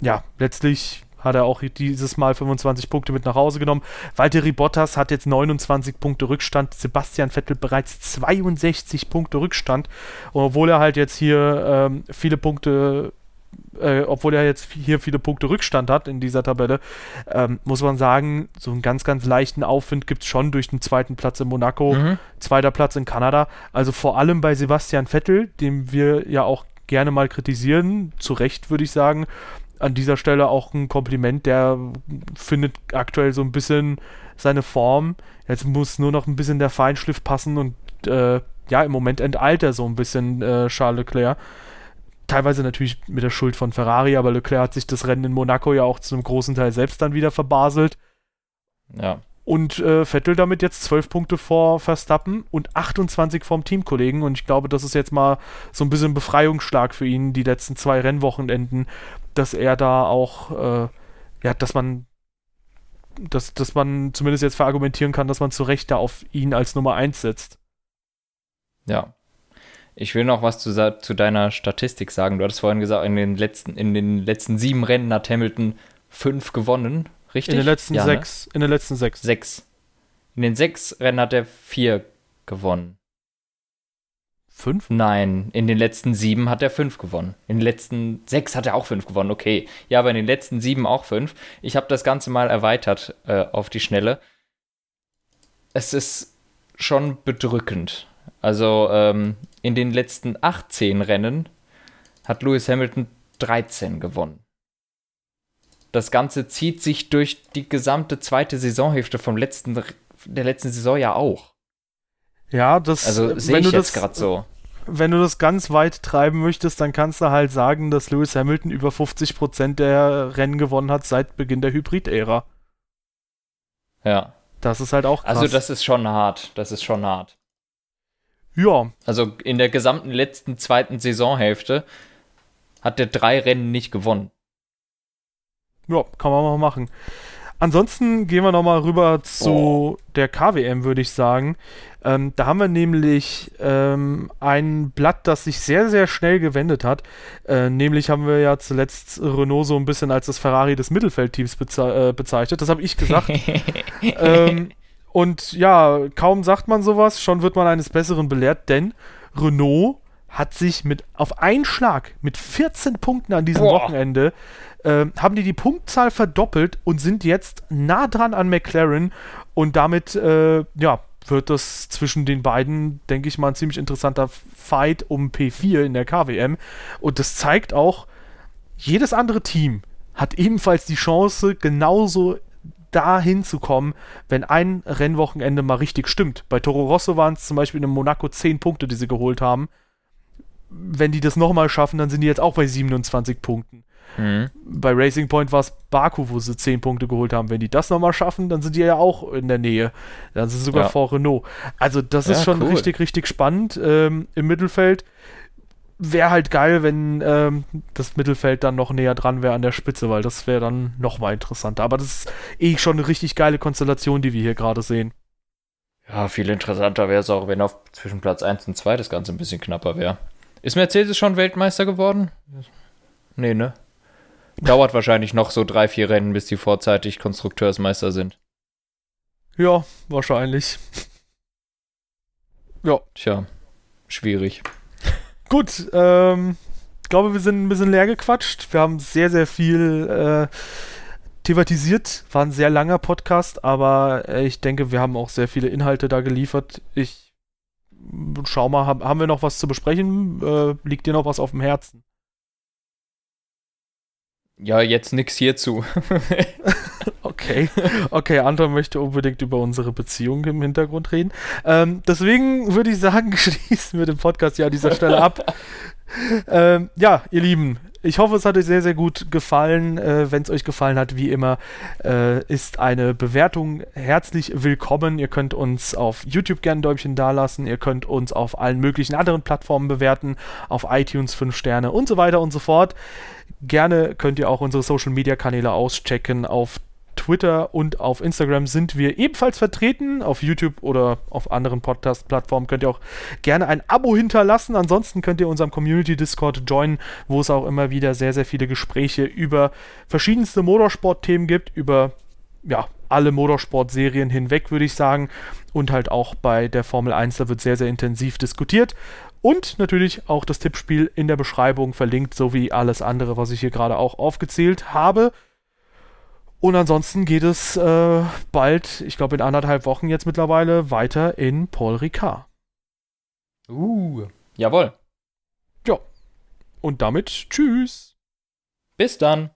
ja, letztlich hat er auch dieses Mal 25 Punkte mit nach Hause genommen. Valtteri Bottas hat jetzt 29 Punkte Rückstand, Sebastian Vettel bereits 62 Punkte Rückstand. Und obwohl er halt jetzt hier ähm, viele Punkte äh, obwohl er jetzt hier viele Punkte Rückstand hat in dieser Tabelle, ähm, muss man sagen, so einen ganz, ganz leichten Aufwind gibt es schon durch den zweiten Platz in Monaco, mhm. zweiter Platz in Kanada. Also vor allem bei Sebastian Vettel, den wir ja auch gerne mal kritisieren, zu Recht würde ich sagen, an dieser Stelle auch ein Kompliment. Der findet aktuell so ein bisschen seine Form. Jetzt muss nur noch ein bisschen der Feinschliff passen und äh, ja, im Moment enteilt er so ein bisschen äh, Charles Leclerc. Teilweise natürlich mit der Schuld von Ferrari, aber Leclerc hat sich das Rennen in Monaco ja auch zu einem großen Teil selbst dann wieder verbaselt. Ja. Und äh, Vettel damit jetzt 12 Punkte vor Verstappen und 28 vom Teamkollegen. Und ich glaube, das ist jetzt mal so ein bisschen Befreiungsschlag für ihn, die letzten zwei Rennwochenenden, dass er da auch, äh, ja, dass man, dass, dass man zumindest jetzt verargumentieren kann, dass man zu Recht da auf ihn als Nummer 1 setzt. Ja. Ich will noch was zu, zu deiner Statistik sagen. Du hattest vorhin gesagt, in den letzten, in den letzten sieben Rennen hat Hamilton fünf gewonnen, richtig? In den letzten ja, ne? sechs. Ne? In den letzten sechs. Sechs. In den sechs Rennen hat er vier gewonnen. Fünf? Nein, in den letzten sieben hat er fünf gewonnen. In den letzten sechs hat er auch fünf gewonnen, okay. Ja, aber in den letzten sieben auch fünf. Ich habe das Ganze mal erweitert äh, auf die Schnelle. Es ist schon bedrückend. Also ähm, in den letzten 18 Rennen hat Lewis Hamilton 13 gewonnen. Das Ganze zieht sich durch die gesamte zweite Saisonhälfte vom letzten, der letzten Saison ja auch. Ja, das also sehe ich jetzt gerade so. Wenn du das ganz weit treiben möchtest, dann kannst du halt sagen, dass Lewis Hamilton über 50% der Rennen gewonnen hat seit Beginn der Hybrid-Ära. Ja. Das ist halt auch also krass. Also das ist schon hart. Das ist schon hart. Ja. Also in der gesamten letzten zweiten Saisonhälfte hat der drei Rennen nicht gewonnen. Ja, kann man mal machen. Ansonsten gehen wir nochmal rüber zu oh. der KWM, würde ich sagen. Ähm, da haben wir nämlich ähm, ein Blatt, das sich sehr, sehr schnell gewendet hat. Äh, nämlich haben wir ja zuletzt Renault so ein bisschen als das Ferrari des Mittelfeldteams beze äh, bezeichnet. Das habe ich gesagt. *laughs* ähm, und ja, kaum sagt man sowas, schon wird man eines Besseren belehrt, denn Renault hat sich mit auf einen Schlag mit 14 Punkten an diesem Boah. Wochenende äh, haben die die Punktzahl verdoppelt und sind jetzt nah dran an McLaren und damit äh, ja wird das zwischen den beiden, denke ich mal, ein ziemlich interessanter Fight um P4 in der KWM. Und das zeigt auch, jedes andere Team hat ebenfalls die Chance, genauso dahin zu kommen, wenn ein Rennwochenende mal richtig stimmt. Bei Toro Rosso waren es zum Beispiel in Monaco 10 Punkte, die sie geholt haben. Wenn die das nochmal schaffen, dann sind die jetzt auch bei 27 Punkten. Mhm. Bei Racing Point war es Baku, wo sie 10 Punkte geholt haben. Wenn die das nochmal schaffen, dann sind die ja auch in der Nähe. Dann sind sie sogar ja. vor Renault. Also, das ja, ist schon cool. richtig, richtig spannend ähm, im Mittelfeld. Wäre halt geil, wenn ähm, das Mittelfeld dann noch näher dran wäre an der Spitze, weil das wäre dann nochmal interessanter. Aber das ist eh schon eine richtig geile Konstellation, die wir hier gerade sehen. Ja, viel interessanter wäre es auch, wenn auf zwischen Platz 1 und 2 das Ganze ein bisschen knapper wäre. Ist Mercedes schon Weltmeister geworden? Nee, ne? Dauert wahrscheinlich noch so drei, vier Rennen, bis die vorzeitig Konstrukteursmeister sind. Ja, wahrscheinlich. *laughs* ja. Tja, schwierig. Gut, ähm, ich glaube, wir sind ein bisschen leer gequatscht. Wir haben sehr, sehr viel äh, thematisiert. War ein sehr langer Podcast, aber äh, ich denke, wir haben auch sehr viele Inhalte da geliefert. Ich schau mal, haben, wir noch was zu besprechen? Äh, liegt dir noch was auf dem Herzen? Ja, jetzt nix hierzu. *laughs* okay. Okay, Anton möchte unbedingt über unsere Beziehung im Hintergrund reden. Ähm, deswegen würde ich sagen, *laughs* schließen wir den Podcast ja an dieser Stelle ab. *laughs* ähm, ja, ihr Lieben, ich hoffe, es hat euch sehr, sehr gut gefallen. Äh, Wenn es euch gefallen hat, wie immer, äh, ist eine Bewertung herzlich willkommen. Ihr könnt uns auf YouTube gerne ein Däumchen dalassen. Ihr könnt uns auf allen möglichen anderen Plattformen bewerten, auf iTunes 5 Sterne und so weiter und so fort. Gerne könnt ihr auch unsere Social Media Kanäle auschecken. Auf Twitter und auf Instagram sind wir ebenfalls vertreten. Auf YouTube oder auf anderen Podcast-Plattformen könnt ihr auch gerne ein Abo hinterlassen. Ansonsten könnt ihr unserem Community-Discord joinen, wo es auch immer wieder sehr, sehr viele Gespräche über verschiedenste Motorsport-Themen gibt, über ja, alle Motorsport-Serien hinweg, würde ich sagen. Und halt auch bei der Formel 1, da wird sehr, sehr intensiv diskutiert. Und natürlich auch das Tippspiel in der Beschreibung verlinkt, sowie alles andere, was ich hier gerade auch aufgezählt habe. Und ansonsten geht es äh, bald, ich glaube in anderthalb Wochen jetzt mittlerweile, weiter in Paul Ricard. Uh, jawohl. Ja. Und damit tschüss. Bis dann.